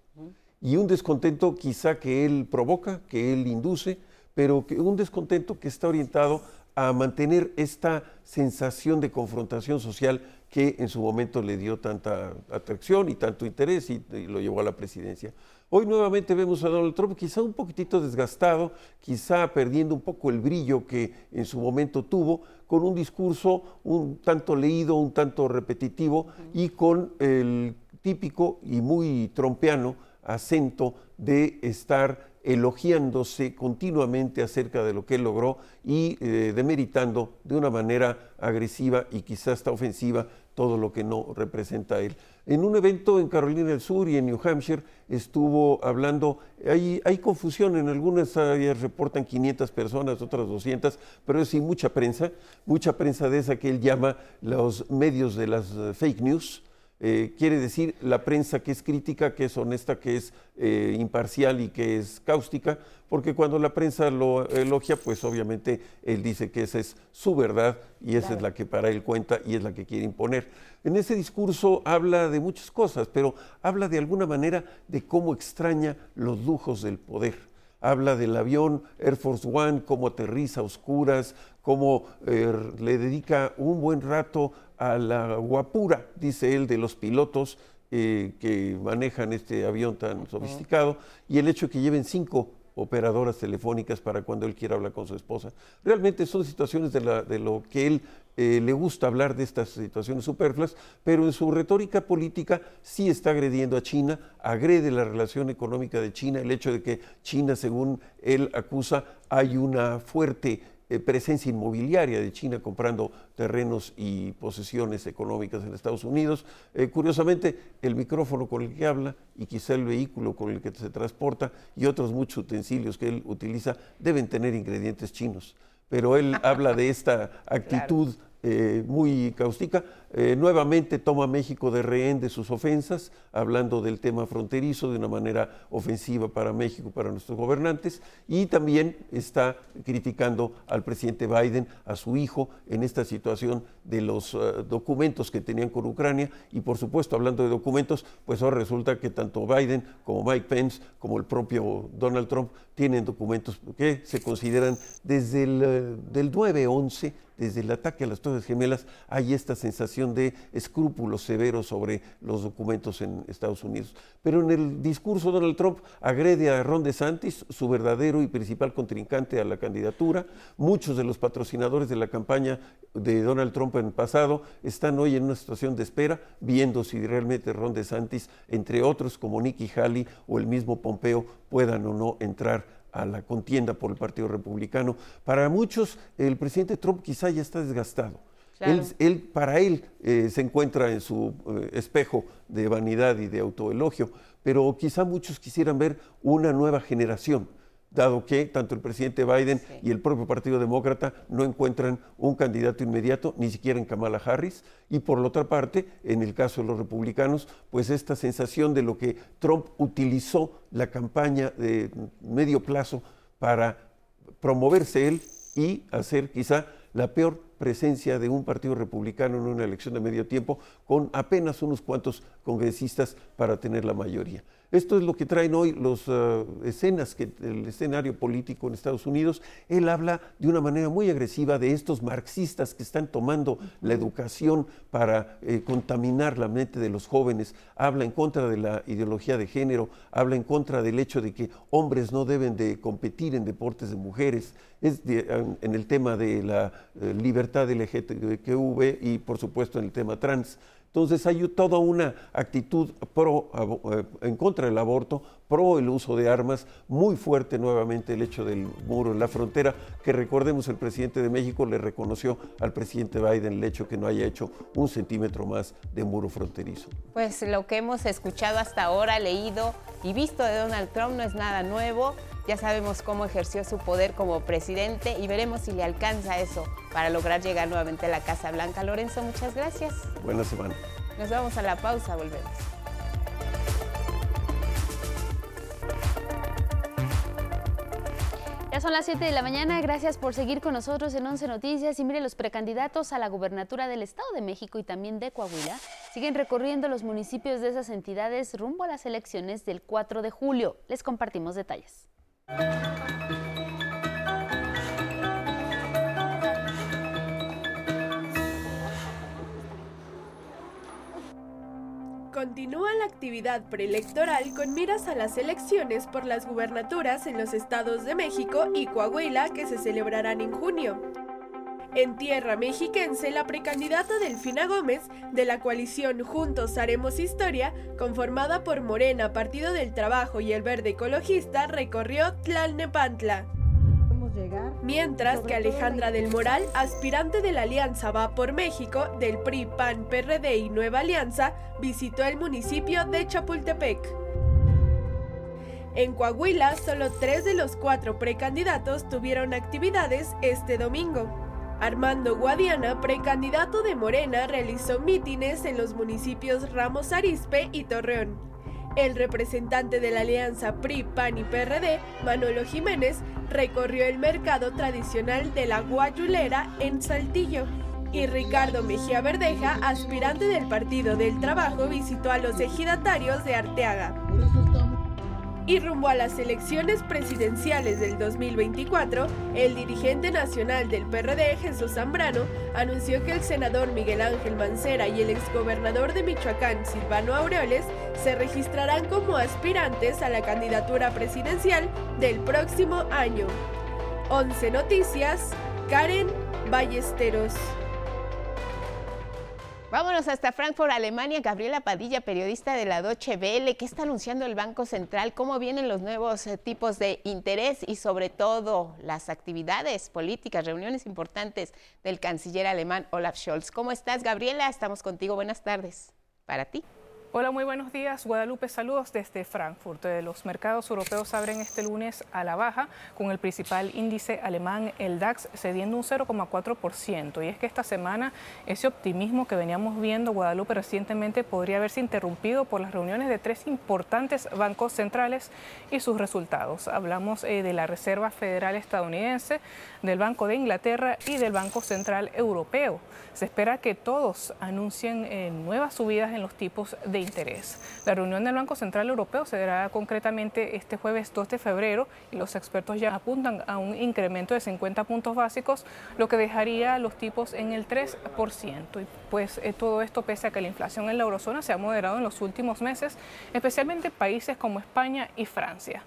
Y un descontento quizá que él provoca, que él induce, pero que un descontento que está orientado a mantener esta sensación de confrontación social que en su momento le dio tanta atracción y tanto interés y, lo llevó a la presidencia. Hoy nuevamente vemos a Donald Trump quizá un poquitito desgastado, quizá perdiendo un poco el brillo que en su momento tuvo, con un discurso un tanto leído, un tanto repetitivo y con el típico y muy trompeano acento de estar elogiándose continuamente acerca de lo que él logró y eh, demeritando de una manera agresiva y quizás hasta ofensiva todo lo que no representa a él. En un evento en Carolina del Sur y en New Hampshire estuvo hablando, hay, hay confusión, en algunas áreas reportan 500 personas, otras 200, pero sí mucha prensa, mucha prensa de esa que él llama los medios de las eh, fake news, eh, quiere decir la prensa que es crítica, que es honesta, que es eh, imparcial y que es cáustica, porque cuando la prensa lo elogia, pues obviamente él dice que esa es su verdad y esa es la que para él cuenta y es la que quiere imponer. En ese discurso habla de muchas cosas, pero habla de alguna manera de cómo extraña los lujos del poder habla del avión Air Force One, cómo aterriza a oscuras, cómo eh, le dedica un buen rato a la guapura, dice él, de los pilotos eh, que manejan este avión tan sofisticado y el hecho de que lleven cinco operadoras telefónicas para cuando él quiera hablar con su esposa. Realmente son situaciones de, lo que él eh, le gusta hablar de estas situaciones superfluas, pero en su retórica política sí está agrediendo a China, agrede la relación económica de China, el hecho de que China, según él acusa, hay una fuerte eh, presencia inmobiliaria de China comprando terrenos y posesiones económicas en Estados Unidos. Eh, curiosamente, el micrófono con el que habla y quizá el vehículo con el que se transporta y otros muchos utensilios que él utiliza deben tener ingredientes chinos. Pero él habla de esta *laughs* actitud eh, muy caustica. Eh, nuevamente toma México de rehén de sus ofensas, hablando del tema fronterizo de una manera ofensiva para México, para nuestros gobernantes, y también está criticando al presidente Biden, a su hijo, en esta situación de los eh, documentos que tenían con Ucrania, y por supuesto, hablando de documentos, pues ahora resulta que tanto Biden como Mike Pence, como el propio Donald Trump, tienen documentos que se consideran desde el del 9-11 desde el ataque a las Torres Gemelas hay esta sensación de escrúpulos severos sobre los documentos en Estados Unidos. Pero en el discurso Donald Trump agrede a Ron DeSantis, su verdadero y principal contrincante a la candidatura. Muchos de los patrocinadores de la campaña de Donald Trump en el pasado están hoy en una situación de espera, viendo si realmente Ron DeSantis, entre otros como Nikki Haley o el mismo Pompeo, puedan o no entrar a la contienda por el Partido Republicano. Para muchos, el presidente Trump quizá ya está desgastado. Él, para él eh, se encuentra en su eh, espejo de vanidad y de autoelogio, pero quizá muchos quisieran ver una nueva generación dado que tanto el presidente Biden y el propio Partido Demócrata no encuentran un candidato inmediato, ni siquiera en Kamala Harris, y por la otra parte, en el caso de los republicanos, pues esta sensación de lo que Trump utilizó la campaña de medio plazo para promoverse él y hacer quizá la peor presencia de un partido republicano en una elección de medio tiempo con apenas unos cuantos congresistas para tener la mayoría. Esto es lo que traen hoy las eh, escenas, que, el escenario político en Estados Unidos. Él habla de una manera muy agresiva de estos marxistas que están tomando la educación para eh, contaminar la mente de los jóvenes. Habla en contra de la ideología de género, habla en contra del hecho de que hombres no deben de competir en deportes de mujeres. Es en el tema de la eh, libertad LGTBQ y por supuesto en el tema trans. Entonces hay toda una actitud pro, eh, en contra del aborto, pro el uso de armas, muy fuerte nuevamente el hecho del muro en la frontera, que recordemos el presidente de México le reconoció al presidente Biden el hecho que no haya hecho un centímetro más de muro fronterizo. Pues lo que hemos escuchado hasta ahora, leído y visto de Donald Trump no es nada nuevo. Ya sabemos cómo ejerció su poder como presidente y veremos si le alcanza eso para lograr llegar nuevamente a la Casa Blanca. Lorenzo, muchas gracias. Buena semana. Nos vamos a la pausa, volvemos. Ya son las 7 de la mañana, gracias por seguir con nosotros en 11 Noticias y mire, los precandidatos a la gubernatura del Estado de México y también de Coahuila siguen recorriendo los municipios de esas entidades rumbo a las elecciones del 4 de julio. Les compartimos detalles. Continúa la actividad preelectoral con miras a las elecciones por las gubernaturas en los estados de México y Coahuila que se celebrarán en junio. En tierra mexiquense, la precandidata Delfina Gómez, de la coalición Juntos Haremos Historia, conformada por Morena, Partido del Trabajo y el Verde Ecologista, recorrió Tlalnepantla. Mientras que Alejandra del Moral, aspirante de la Alianza Va por México, del PRI, PAN, PRD y Nueva Alianza, visitó el municipio de Chapultepec. En Coahuila, solo tres de los cuatro precandidatos tuvieron actividades este domingo. Armando Guadiana, precandidato de Morena, realizó mítines en los municipios Ramos Arizpe y Torreón. El representante de la alianza PRI, PAN y PRD, Manolo Jiménez, recorrió el mercado tradicional de la Guayulera en Saltillo. Y Ricardo Mejía Verdeja, aspirante del Partido del Trabajo, visitó a los ejidatarios de Arteaga. Y rumbo a las elecciones presidenciales del 2024, el dirigente nacional del PRD, Jesús Zambrano, anunció que el senador Miguel Ángel Mancera y el exgobernador de Michoacán, Silvano Aureoles, se registrarán como aspirantes a la candidatura presidencial del próximo año. 11 Noticias, Karen Ballesteros. Vámonos hasta Frankfurt, Alemania. Gabriela Padilla, periodista de la Deutsche Welle, ¿qué está anunciando el Banco Central? ¿Cómo vienen los nuevos eh, tipos de interés y sobre todo las actividades políticas, reuniones importantes del canciller alemán Olaf Scholz? ¿Cómo estás, Gabriela? Estamos contigo. Buenas tardes. Para ti. Hola, muy buenos días. Guadalupe, saludos desde Frankfurt. Eh, los mercados europeos abren este lunes a la baja con el principal índice alemán, el DAX, cediendo un 0,4%. Y es que esta semana ese optimismo que veníamos viendo Guadalupe recientemente podría haberse interrumpido por las reuniones de tres importantes bancos centrales y sus resultados. Hablamos eh, de la Reserva Federal estadounidense, del Banco de Inglaterra y del Banco Central Europeo. Se espera que todos anuncien eh, nuevas subidas en los tipos de interés. La reunión del Banco Central Europeo se dará concretamente este jueves 2 de febrero y los expertos ya apuntan a un incremento de 50 puntos básicos, lo que dejaría los tipos en el 3%. Y pues eh, todo esto pese a que la inflación en la eurozona se ha moderado en los últimos meses, especialmente en países como España y Francia.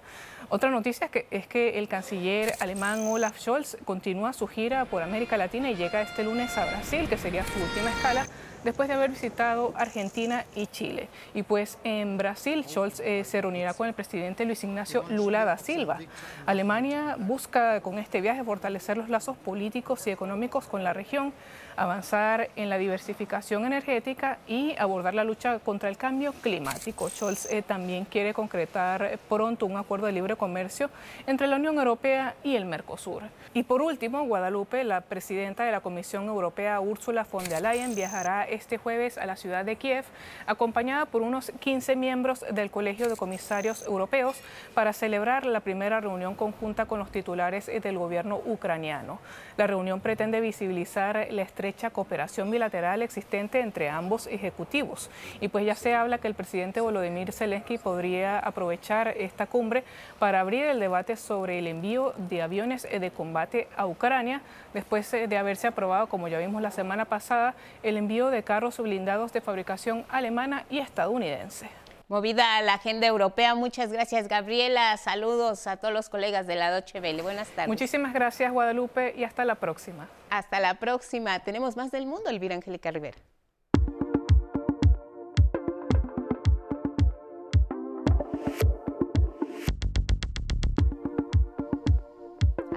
Otra noticia es que, es que el canciller alemán Olaf Scholz continúa su gira por América Latina y llega este lunes a Brasil, que sería su última escala después de haber visitado Argentina y Chile. Y pues en Brasil, Scholz eh, se reunirá con el presidente Luis Ignacio Lula da Silva. Alemania busca con este viaje fortalecer los lazos políticos y económicos con la región avanzar en la diversificación energética y abordar la lucha contra el cambio climático. Scholz eh, también quiere concretar pronto un acuerdo de libre comercio entre la Unión Europea y el Mercosur. Y por último, Guadalupe, la presidenta de la Comisión Europea, Ursula von der Leyen, viajará este jueves a la ciudad de Kiev, acompañada por unos 15 miembros del Colegio de Comisarios Europeos para celebrar la primera reunión conjunta con los titulares del gobierno ucraniano. La reunión pretende visibilizar la estrella cooperación bilateral existente entre ambos ejecutivos. Y pues ya se habla que el presidente Volodymyr Zelensky podría aprovechar esta cumbre para abrir el debate sobre el envío de aviones de combate a Ucrania, después de haberse aprobado, como ya vimos la semana pasada, el envío de carros blindados de fabricación alemana y estadounidense. Movida a la agenda europea. Muchas gracias, Gabriela. Saludos a todos los colegas de la Doche Vele. Buenas tardes. Muchísimas gracias, Guadalupe, y hasta la próxima. Hasta la próxima. Tenemos más del mundo, Elvira Angélica Rivera.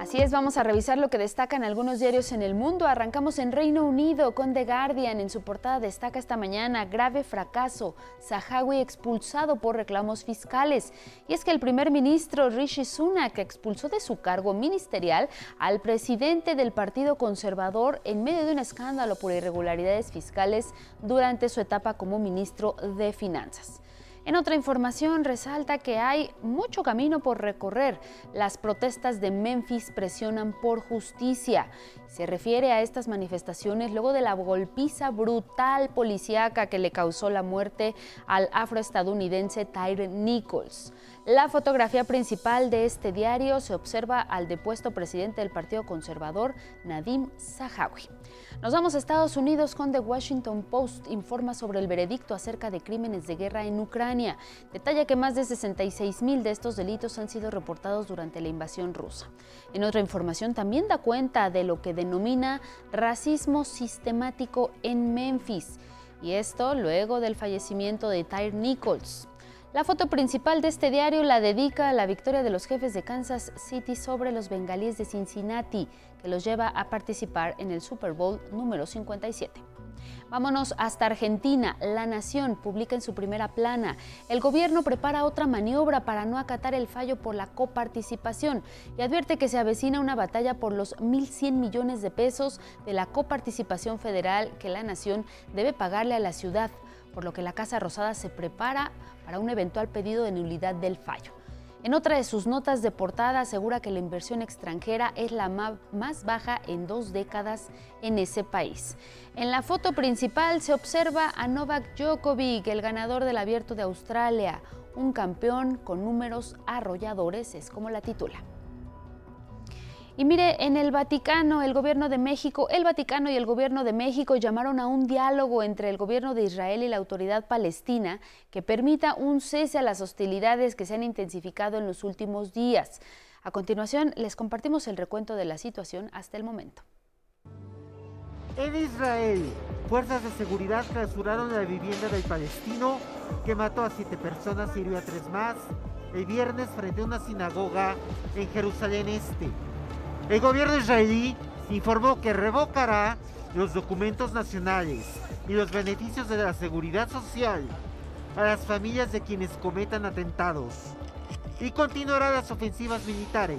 Así es, vamos a revisar lo que destacan algunos diarios en el mundo. Arrancamos en Reino Unido con The Guardian. En su portada destaca esta mañana grave fracaso, Sahawi expulsado por reclamos fiscales. Y es que el primer ministro Rishi Sunak expulsó de su cargo ministerial al presidente del Partido Conservador en medio de un escándalo por irregularidades fiscales durante su etapa como ministro de Finanzas. En otra información resalta que hay mucho camino por recorrer. Las protestas de Memphis presionan por justicia. Se refiere a estas manifestaciones luego de la golpiza brutal policíaca que le causó la muerte al afroestadounidense Tyre Nichols. La fotografía principal de este diario se observa al depuesto presidente del Partido Conservador, Nadim Zahawi. Nos vamos a Estados Unidos con The Washington Post. Informa sobre el veredicto acerca de crímenes de guerra en Ucrania. Detalla que más de 66 mil de estos delitos han sido reportados durante la invasión rusa. En otra información también da cuenta de lo que denomina racismo sistemático en Memphis. Y esto luego del fallecimiento de Tyre Nichols. La foto principal de este diario la dedica a la victoria de los jefes de Kansas City sobre los bengalíes de Cincinnati, que los lleva a participar en el Super Bowl número 57. Vámonos hasta Argentina. La Nación publica en su primera plana. El gobierno prepara otra maniobra para no acatar el fallo por la coparticipación y advierte que se avecina una batalla por los 1.100 millones de pesos de la coparticipación federal que la Nación debe pagarle a la ciudad, por lo que la Casa Rosada se prepara para un eventual pedido de nulidad del fallo. En otra de sus notas de portada asegura que la inversión extranjera es la más baja en dos décadas en ese país. En la foto principal se observa a Novak Djokovic, el ganador del Abierto de Australia, un campeón con números arrolladores, es como la titula. Y mire, en el Vaticano, el gobierno de México, el Vaticano y el gobierno de México llamaron a un diálogo entre el gobierno de Israel y la autoridad palestina que permita un cese a las hostilidades que se han intensificado en los últimos días. A continuación, les compartimos el recuento de la situación hasta el momento. En Israel, fuerzas de seguridad clausuraron la vivienda del palestino que mató a siete personas y hirió a tres más el viernes frente a una sinagoga en Jerusalén Este. El gobierno israelí informó que revocará los documentos nacionales y los beneficios de la seguridad social a las familias de quienes cometan atentados y continuará las ofensivas militares,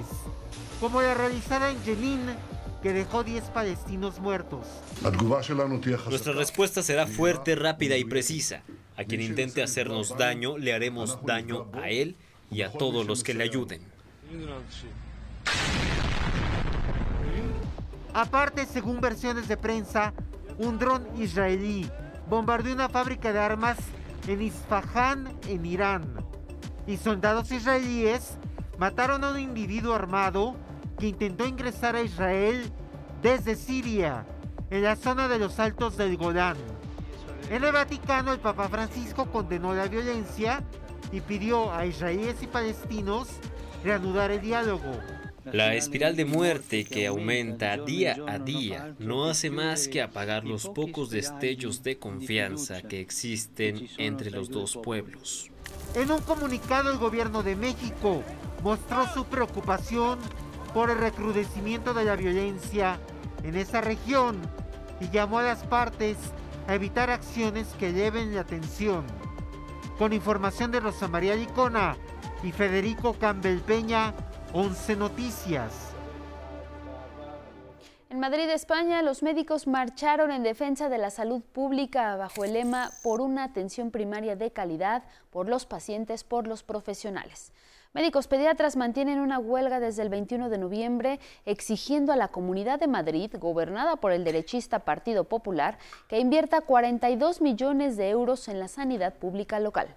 como la realizada en Jenin, que dejó 10 palestinos muertos. Nuestra respuesta será fuerte, rápida y precisa. A quien intente hacernos daño, le haremos daño a él y a todos los que le ayuden. Aparte, según versiones de prensa, un dron israelí bombardeó una fábrica de armas en Isfahan, en Irán. Y soldados israelíes mataron a un individuo armado que intentó ingresar a Israel desde Siria, en la zona de los Altos del Golán. En el Vaticano, el Papa Francisco condenó la violencia y pidió a israelíes y palestinos reanudar el diálogo. La espiral de muerte que aumenta día a día no hace más que apagar los pocos destellos de confianza que existen entre los dos pueblos. En un comunicado el gobierno de México mostró su preocupación por el recrudecimiento de la violencia en esa región y llamó a las partes a evitar acciones que lleven la tensión. Con información de Rosa María Licona y Federico Campbell Peña, 11 Noticias. En Madrid, España, los médicos marcharon en defensa de la salud pública bajo el lema por una atención primaria de calidad, por los pacientes, por los profesionales. Médicos pediatras mantienen una huelga desde el 21 de noviembre exigiendo a la Comunidad de Madrid, gobernada por el derechista Partido Popular, que invierta 42 millones de euros en la sanidad pública local.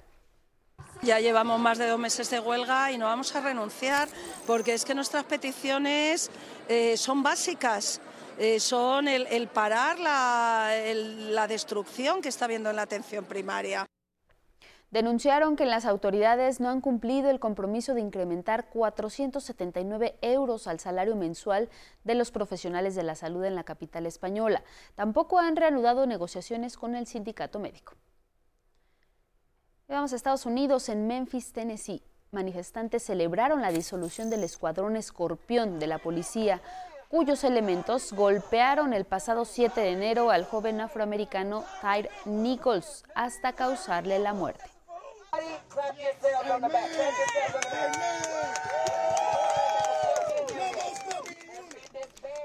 Ya llevamos más de dos meses de huelga y no vamos a renunciar porque es que nuestras peticiones eh, son básicas. Eh, son el, parar la, la destrucción que está habiendo en la atención primaria. Denunciaron que las autoridades no han cumplido el compromiso de incrementar 479 euros al salario mensual de los profesionales de la salud en la capital española. Tampoco han reanudado negociaciones con el sindicato médico. Vamos a Estados Unidos, en Memphis, Tennessee. Manifestantes celebraron la disolución del escuadrón escorpión de la policía, cuyos elementos golpearon el pasado 7 de enero al joven afroamericano Tyre Nichols hasta causarle la muerte.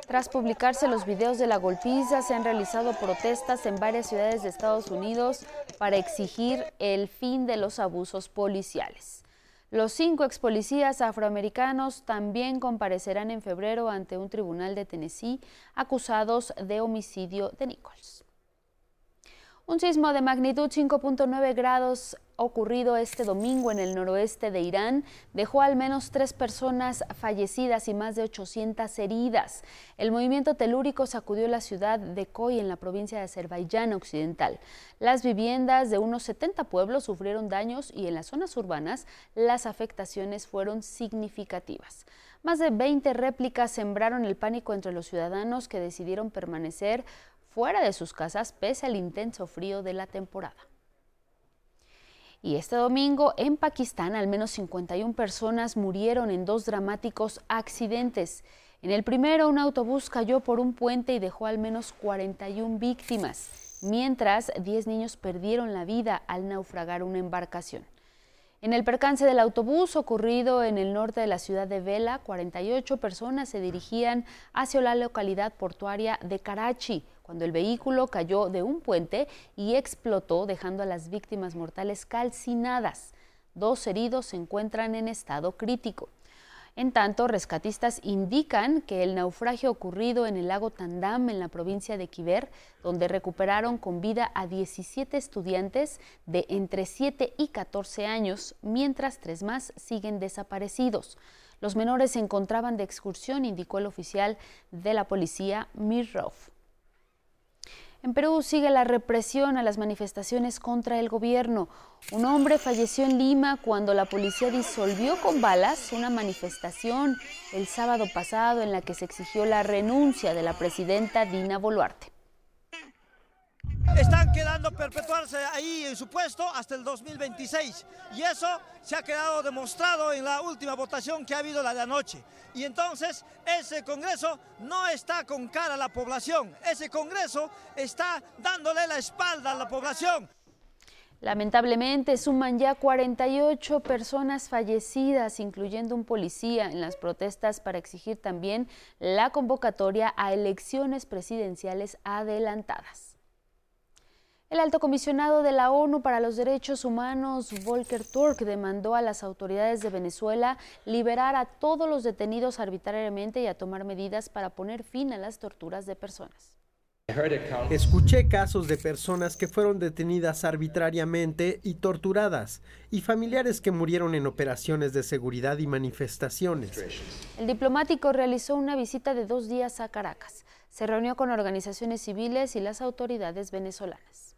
Tras publicarse los videos de la golpiza, se han realizado protestas en varias ciudades de Estados Unidos para exigir el fin de los abusos policiales. Los cinco ex policías afroamericanos también comparecerán en febrero ante un tribunal de Tennessee acusados de homicidio de Nichols. Un sismo de magnitud 5.9 grados ocurrido este domingo en el noroeste de Irán dejó al menos tres personas fallecidas y más de 800 heridas. El movimiento telúrico sacudió la ciudad de Koy en la provincia de Azerbaiyán Occidental. Las viviendas de unos 70 pueblos sufrieron daños y en las zonas urbanas las afectaciones fueron significativas. Más de 20 réplicas sembraron el pánico entre los ciudadanos que decidieron permanecer fuera de sus casas pese al intenso frío de la temporada. Y este domingo en Pakistán al menos 51 personas murieron en dos dramáticos accidentes. En el primero un autobús cayó por un puente y dejó al menos 41 víctimas, mientras 10 niños perdieron la vida al naufragar una embarcación. En el percance del autobús ocurrido en el norte de la ciudad de Vela, 48 personas se dirigían hacia la localidad portuaria de Karachi, cuando el vehículo cayó de un puente y explotó dejando a las víctimas mortales calcinadas. Dos heridos se encuentran en estado crítico. En tanto, rescatistas indican que el naufragio ocurrido en el lago Tandam, en la provincia de Kiber, donde recuperaron con vida a 17 estudiantes de entre 7 y 14 años, mientras tres más siguen desaparecidos. Los menores se encontraban de excursión, indicó el oficial de la policía, Mirrov. En Perú sigue la represión a las manifestaciones contra el gobierno. Un hombre falleció en Lima cuando la policía disolvió con balas una manifestación el sábado pasado en la que se exigió la renuncia de la presidenta Dina Boluarte están quedando perpetuarse ahí en su puesto hasta el 2026. Y eso se ha quedado demostrado en la última votación que ha habido la de anoche. Y entonces ese Congreso no está con cara a la población, ese Congreso está dándole la espalda a la población. Lamentablemente suman ya 48 personas fallecidas, incluyendo un policía, en las protestas para exigir también la convocatoria a elecciones presidenciales adelantadas. El alto comisionado de la ONU para los Derechos Humanos, Volker Turk, demandó a las autoridades de Venezuela liberar a todos los detenidos arbitrariamente y a tomar medidas para poner fin a las torturas de personas. Escuché casos de personas que fueron detenidas arbitrariamente y torturadas, y familiares que murieron en operaciones de seguridad y manifestaciones. El diplomático realizó una visita de dos días a Caracas. Se reunió con organizaciones civiles y las autoridades venezolanas.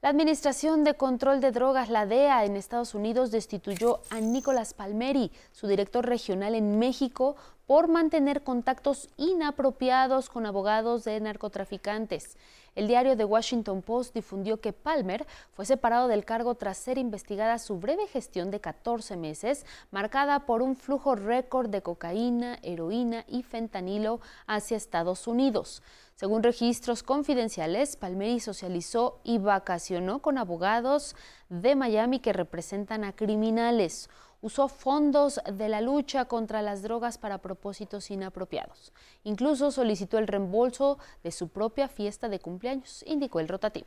La Administración de Control de Drogas, la DEA, en Estados Unidos destituyó a Nicolás Palmeri, su director regional en México, por mantener contactos inapropiados con abogados de narcotraficantes. El diario The Washington Post difundió que Palmer fue separado del cargo tras ser investigada su breve gestión de 14 meses, marcada por un flujo récord de cocaína, heroína y fentanilo hacia Estados Unidos. Según registros confidenciales, Palmeri socializó y vacacionó con abogados de Miami que representan a criminales. Usó fondos de la lucha contra las drogas para propósitos inapropiados. Incluso solicitó el reembolso de su propia fiesta de cumpleaños, indicó el rotativo.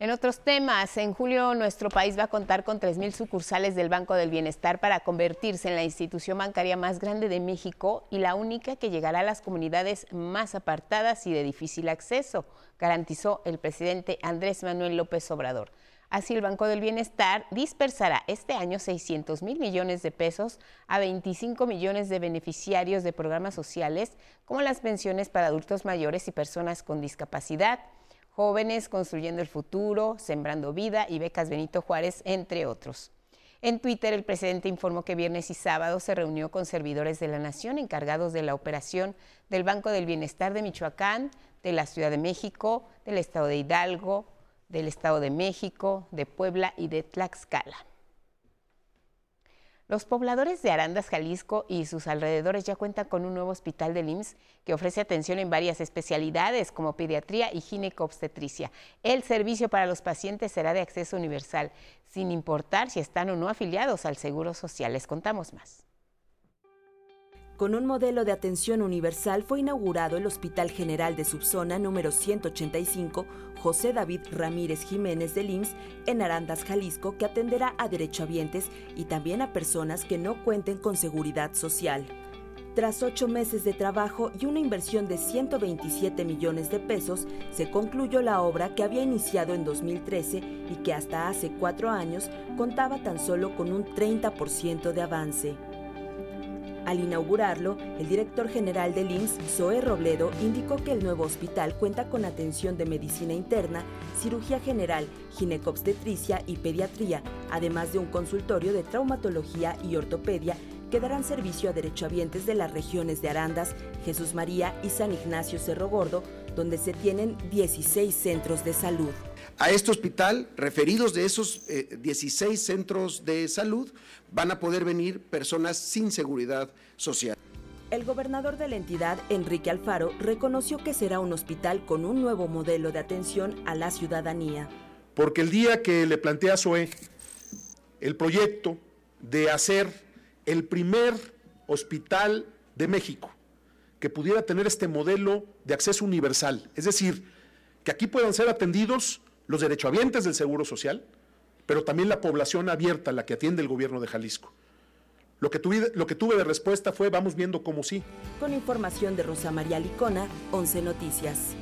En otros temas, en julio nuestro país va a contar con 3.000 sucursales del Banco del Bienestar para convertirse en la institución bancaria más grande de México y la única que llegará a las comunidades más apartadas y de difícil acceso, garantizó el presidente Andrés Manuel López Obrador. Así el Banco del Bienestar dispersará este año 600 mil millones de pesos a 25 millones de beneficiarios de programas sociales como las pensiones para adultos mayores y personas con discapacidad Jóvenes Construyendo el Futuro, Sembrando Vida y Becas Benito Juárez, entre otros. En Twitter, el presidente informó que viernes y sábado se reunió con servidores de la Nación encargados de la operación del Banco del Bienestar de Michoacán, de la Ciudad de México, del Estado de Hidalgo, del Estado de México, de Puebla y de Tlaxcala. Los pobladores de Arandas, Jalisco y sus alrededores ya cuentan con un nuevo hospital del IMSS que ofrece atención en varias especialidades como pediatría y ginecobstetricia. El servicio para los pacientes será de acceso universal, sin importar si están o no afiliados al Seguro Social. Les contamos más. Con un modelo de atención universal fue inaugurado el Hospital General de Subzona número 185 José David Ramírez Jiménez del IMSS en Arandas, Jalisco, que atenderá a derechohabientes y también a personas que no cuenten con seguridad social. Tras ocho meses de trabajo y una inversión de 127 millones de pesos, se concluyó la obra que había iniciado en 2013 y que hasta hace cuatro años contaba tan solo con un 30% de avance. Al inaugurarlo, el director general del IMSS, Zoe Robledo, indicó que el nuevo hospital cuenta con atención de medicina interna, cirugía general, ginecobstetricia y pediatría, además de un consultorio de traumatología y ortopedia que darán servicio a derechohabientes de las regiones de Arandas, Jesús María y San Ignacio Cerro Gordo, donde se tienen 16 centros de salud. A este hospital, referidos de esos 16 eh, centros de salud, van a poder venir personas sin seguridad social. El gobernador de la entidad, Enrique Alfaro, reconoció que será un hospital con un nuevo modelo de atención a la ciudadanía. Porque el día que le plantea a SOE el proyecto de hacer el primer hospital de México que pudiera tener este modelo de acceso universal, es decir, que aquí puedan ser atendidos los derechohabientes del Seguro Social, pero también la población abierta, la que atiende el gobierno de Jalisco. Lo que, tuve, lo que tuve de respuesta fue vamos viendo cómo sí. Con información de Rosa María Licona, 11 Noticias.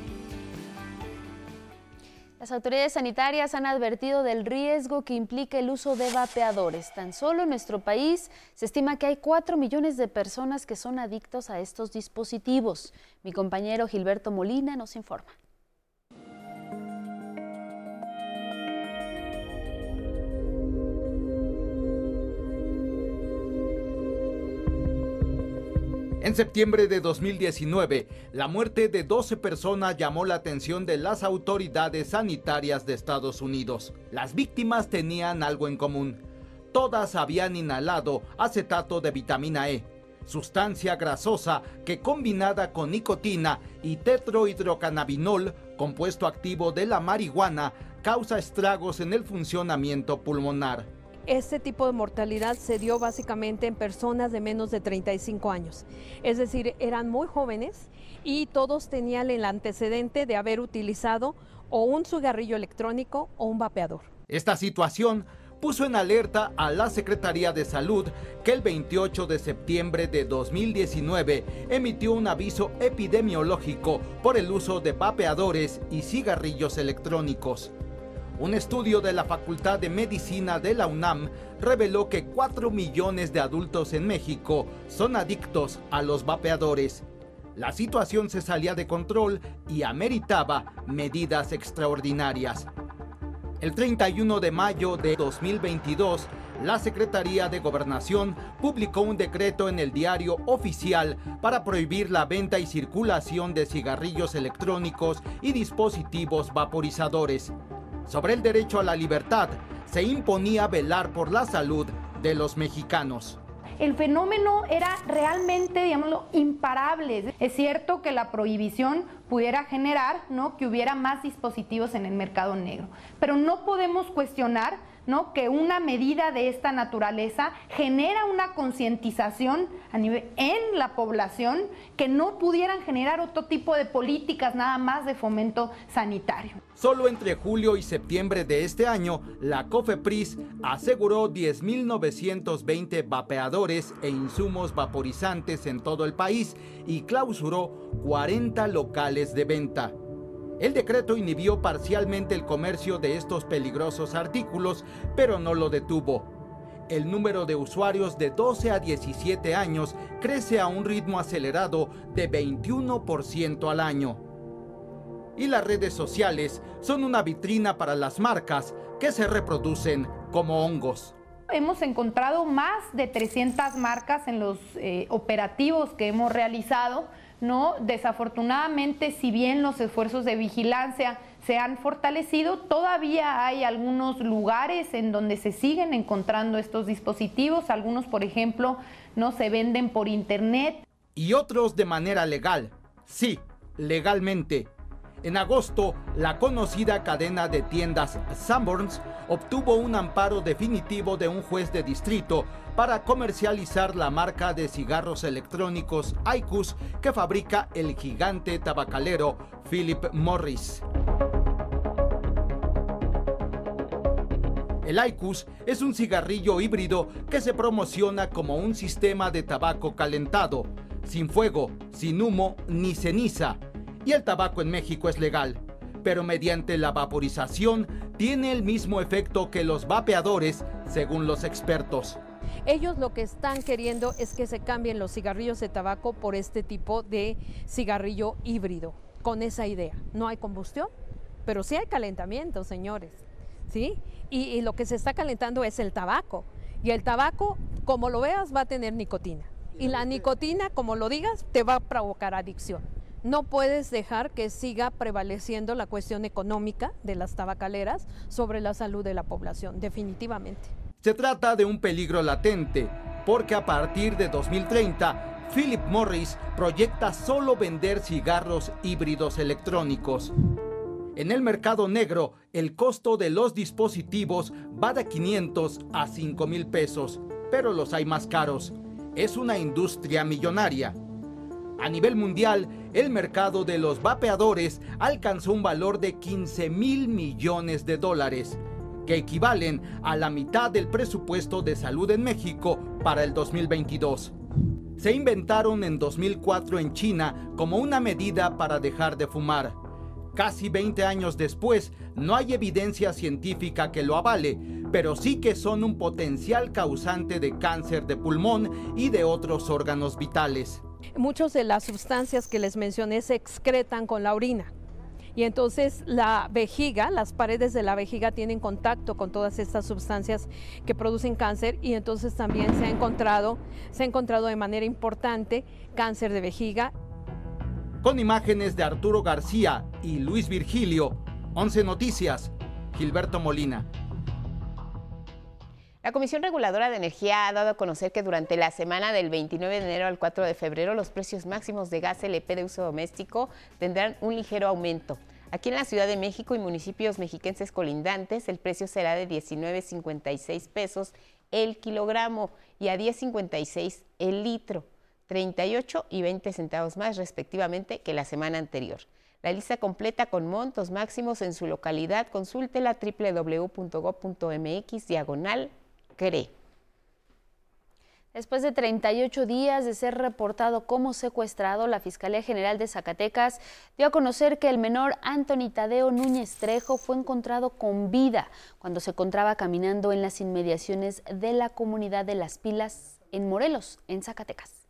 Las autoridades sanitarias han advertido del riesgo que implica el uso de vapeadores. Tan solo en nuestro país se estima que hay 4 millones de personas que son adictos a estos dispositivos. Mi compañero Gilberto Molina nos informa. En septiembre de 2019, la muerte de 12 personas llamó la atención de las autoridades sanitarias de Estados Unidos. Las víctimas tenían algo en común. Todas habían inhalado acetato de vitamina E, sustancia grasosa que combinada con nicotina y tetrohidrocannabinol, compuesto activo de la marihuana, causa estragos en el funcionamiento pulmonar. Este tipo de mortalidad se dio básicamente en personas de menos de 35 años. Es decir, eran muy jóvenes y todos tenían el antecedente de haber utilizado o un cigarrillo electrónico o un vapeador. Esta situación puso en alerta a la Secretaría de Salud que el 28 de septiembre de 2019 emitió un aviso epidemiológico por el uso de vapeadores y cigarrillos electrónicos. Un estudio de la Facultad de Medicina de la UNAM reveló que 4 millones de adultos en México son adictos a los vapeadores. La situación se salía de control y ameritaba medidas extraordinarias. El 31 de mayo de 2022, la Secretaría de Gobernación publicó un decreto en el diario oficial para prohibir la venta y circulación de cigarrillos electrónicos y dispositivos vaporizadores sobre el derecho a la libertad, se imponía velar por la salud de los mexicanos. El fenómeno era realmente, digámoslo, imparable. Es cierto que la prohibición pudiera generar ¿no? que hubiera más dispositivos en el mercado negro, pero no podemos cuestionar ¿no? que una medida de esta naturaleza genera una concientización en la población que no pudieran generar otro tipo de políticas nada más de fomento sanitario. Solo entre julio y septiembre de este año, la COFEPRIS aseguró 10.920 vapeadores e insumos vaporizantes en todo el país y clausuró 40 locales de venta. El decreto inhibió parcialmente el comercio de estos peligrosos artículos, pero no lo detuvo. El número de usuarios de 12 a 17 años crece a un ritmo acelerado de 21% al año. Y las redes sociales son una vitrina para las marcas que se reproducen como hongos hemos encontrado más de 300 marcas en los eh, operativos que hemos realizado ¿no? Desafortunadamente, si bien los esfuerzos de vigilancia se han fortalecido, todavía hay algunos lugares en donde se siguen encontrando estos dispositivos, algunos, por ejemplo, no se venden por internet. Y otros de manera legal. Sí, legalmente. En agosto, la conocida cadena de tiendas Sanborns obtuvo un amparo definitivo de un juez de distrito para comercializar la marca de cigarros electrónicos IQOS que fabrica el gigante tabacalero Philip Morris. El IQOS es un cigarrillo híbrido que se promociona como un sistema de tabaco calentado, sin fuego, sin humo ni ceniza. Y el tabaco en México es legal, pero mediante la vaporización tiene el mismo efecto que los vapeadores, según los expertos. Ellos lo que están queriendo es que se cambien los cigarrillos de tabaco por este tipo de cigarrillo híbrido, con esa idea. No hay combustión, pero sí hay calentamiento, señores. ¿Sí? Y, lo que se está calentando es el tabaco. Y el tabaco, como lo veas, va a tener nicotina. Y la nicotina, como lo digas, te va a provocar adicción. No puedes dejar que siga prevaleciendo la cuestión económica de las tabacaleras sobre la salud de la población, definitivamente. Se trata de un peligro latente, porque a partir de 2030, Philip Morris proyecta solo vender cigarros híbridos electrónicos. En el mercado negro, el costo de los dispositivos va de 500 a 5 mil pesos, pero los hay más caros. Es una industria millonaria. A nivel mundial, el mercado de los vapeadores alcanzó un valor de 15 mil millones de dólares que equivalen a la mitad del presupuesto de salud en México para el 2022. Se inventaron en 2004 en China como una medida para dejar de fumar. Casi 20 años después, no hay evidencia científica que lo avale, pero sí que son un potencial causante de cáncer de pulmón y de otros órganos vitales. Muchas de las sustancias que les mencioné se excretan con la orina y entonces la vejiga, las paredes de la vejiga tienen contacto con todas estas sustancias que producen cáncer y entonces también se ha encontrado, se ha encontrado de manera importante cáncer de vejiga. Con imágenes de Arturo García y Luis Virgilio, 11 Noticias, Gilberto Molina. La Comisión Reguladora de Energía ha dado a conocer que durante la semana del 29 de enero al 4 de febrero los precios máximos de gas LP de uso doméstico tendrán un ligero aumento. Aquí en la Ciudad de México y municipios mexiquenses colindantes el precio será de 19.56 pesos el kilogramo y a 10.56 el litro, 38 y 20 centavos más respectivamente que la semana anterior. La lista completa con montos máximos en su localidad consúltela www.go.mx diagonal Después de 38 días de ser reportado como secuestrado, la Fiscalía General de Zacatecas dio a conocer que el menor Anthony Tadeo Núñez Trejo fue encontrado con vida cuando se encontraba caminando en las inmediaciones de la comunidad de Las Pilas en Morelos, en Zacatecas.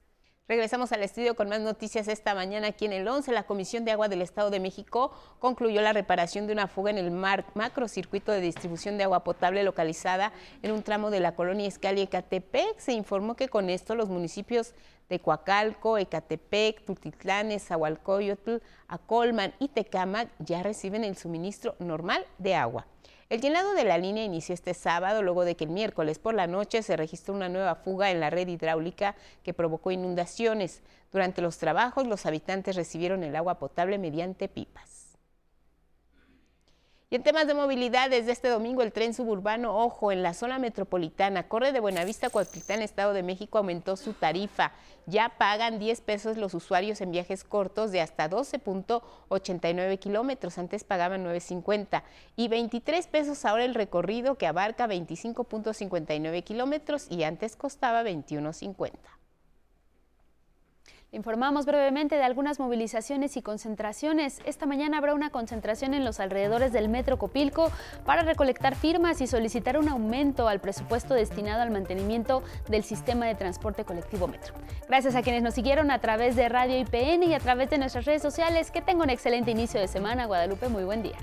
Regresamos al estudio con más noticias esta mañana aquí en el 11. La Comisión de Agua del Estado de México concluyó la reparación de una fuga en el macrocircuito de distribución de agua potable localizada en un tramo de la colonia Escali Ecatepec. Se informó que con esto los municipios de Coacalco, Ecatepec, Tutitlán, Zahualcoyotl, Acolman y Tecámac ya reciben el suministro normal de agua. El llenado de la línea inició este sábado luego de que el miércoles por la noche se registró una nueva fuga en la red hidráulica que provocó inundaciones. Durante los trabajos los habitantes recibieron el agua potable mediante pipas. Y en temas de movilidad, desde este domingo el tren suburbano Ojo en la zona metropolitana corre de Buenavista a Estado de México, aumentó su tarifa. Ya pagan 10 pesos los usuarios en viajes cortos de hasta 12.89 kilómetros. Antes pagaban 9.50 y 23 pesos ahora el recorrido que abarca 25.59 kilómetros y antes costaba 21.50. Informamos brevemente de algunas movilizaciones y concentraciones. Esta mañana habrá una concentración en los alrededores del Metro Copilco para recolectar firmas y solicitar un aumento al presupuesto destinado al mantenimiento del sistema de transporte colectivo Metro. Gracias a quienes nos siguieron a través de Radio IPN y a través de nuestras redes sociales. Que tenga un excelente inicio de semana, Guadalupe. Muy buen día.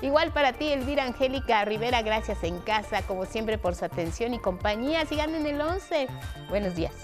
Igual para ti, Elvira Angélica Rivera, gracias en casa, como siempre, por su atención y compañía. Sigan en el 11. Buenos días.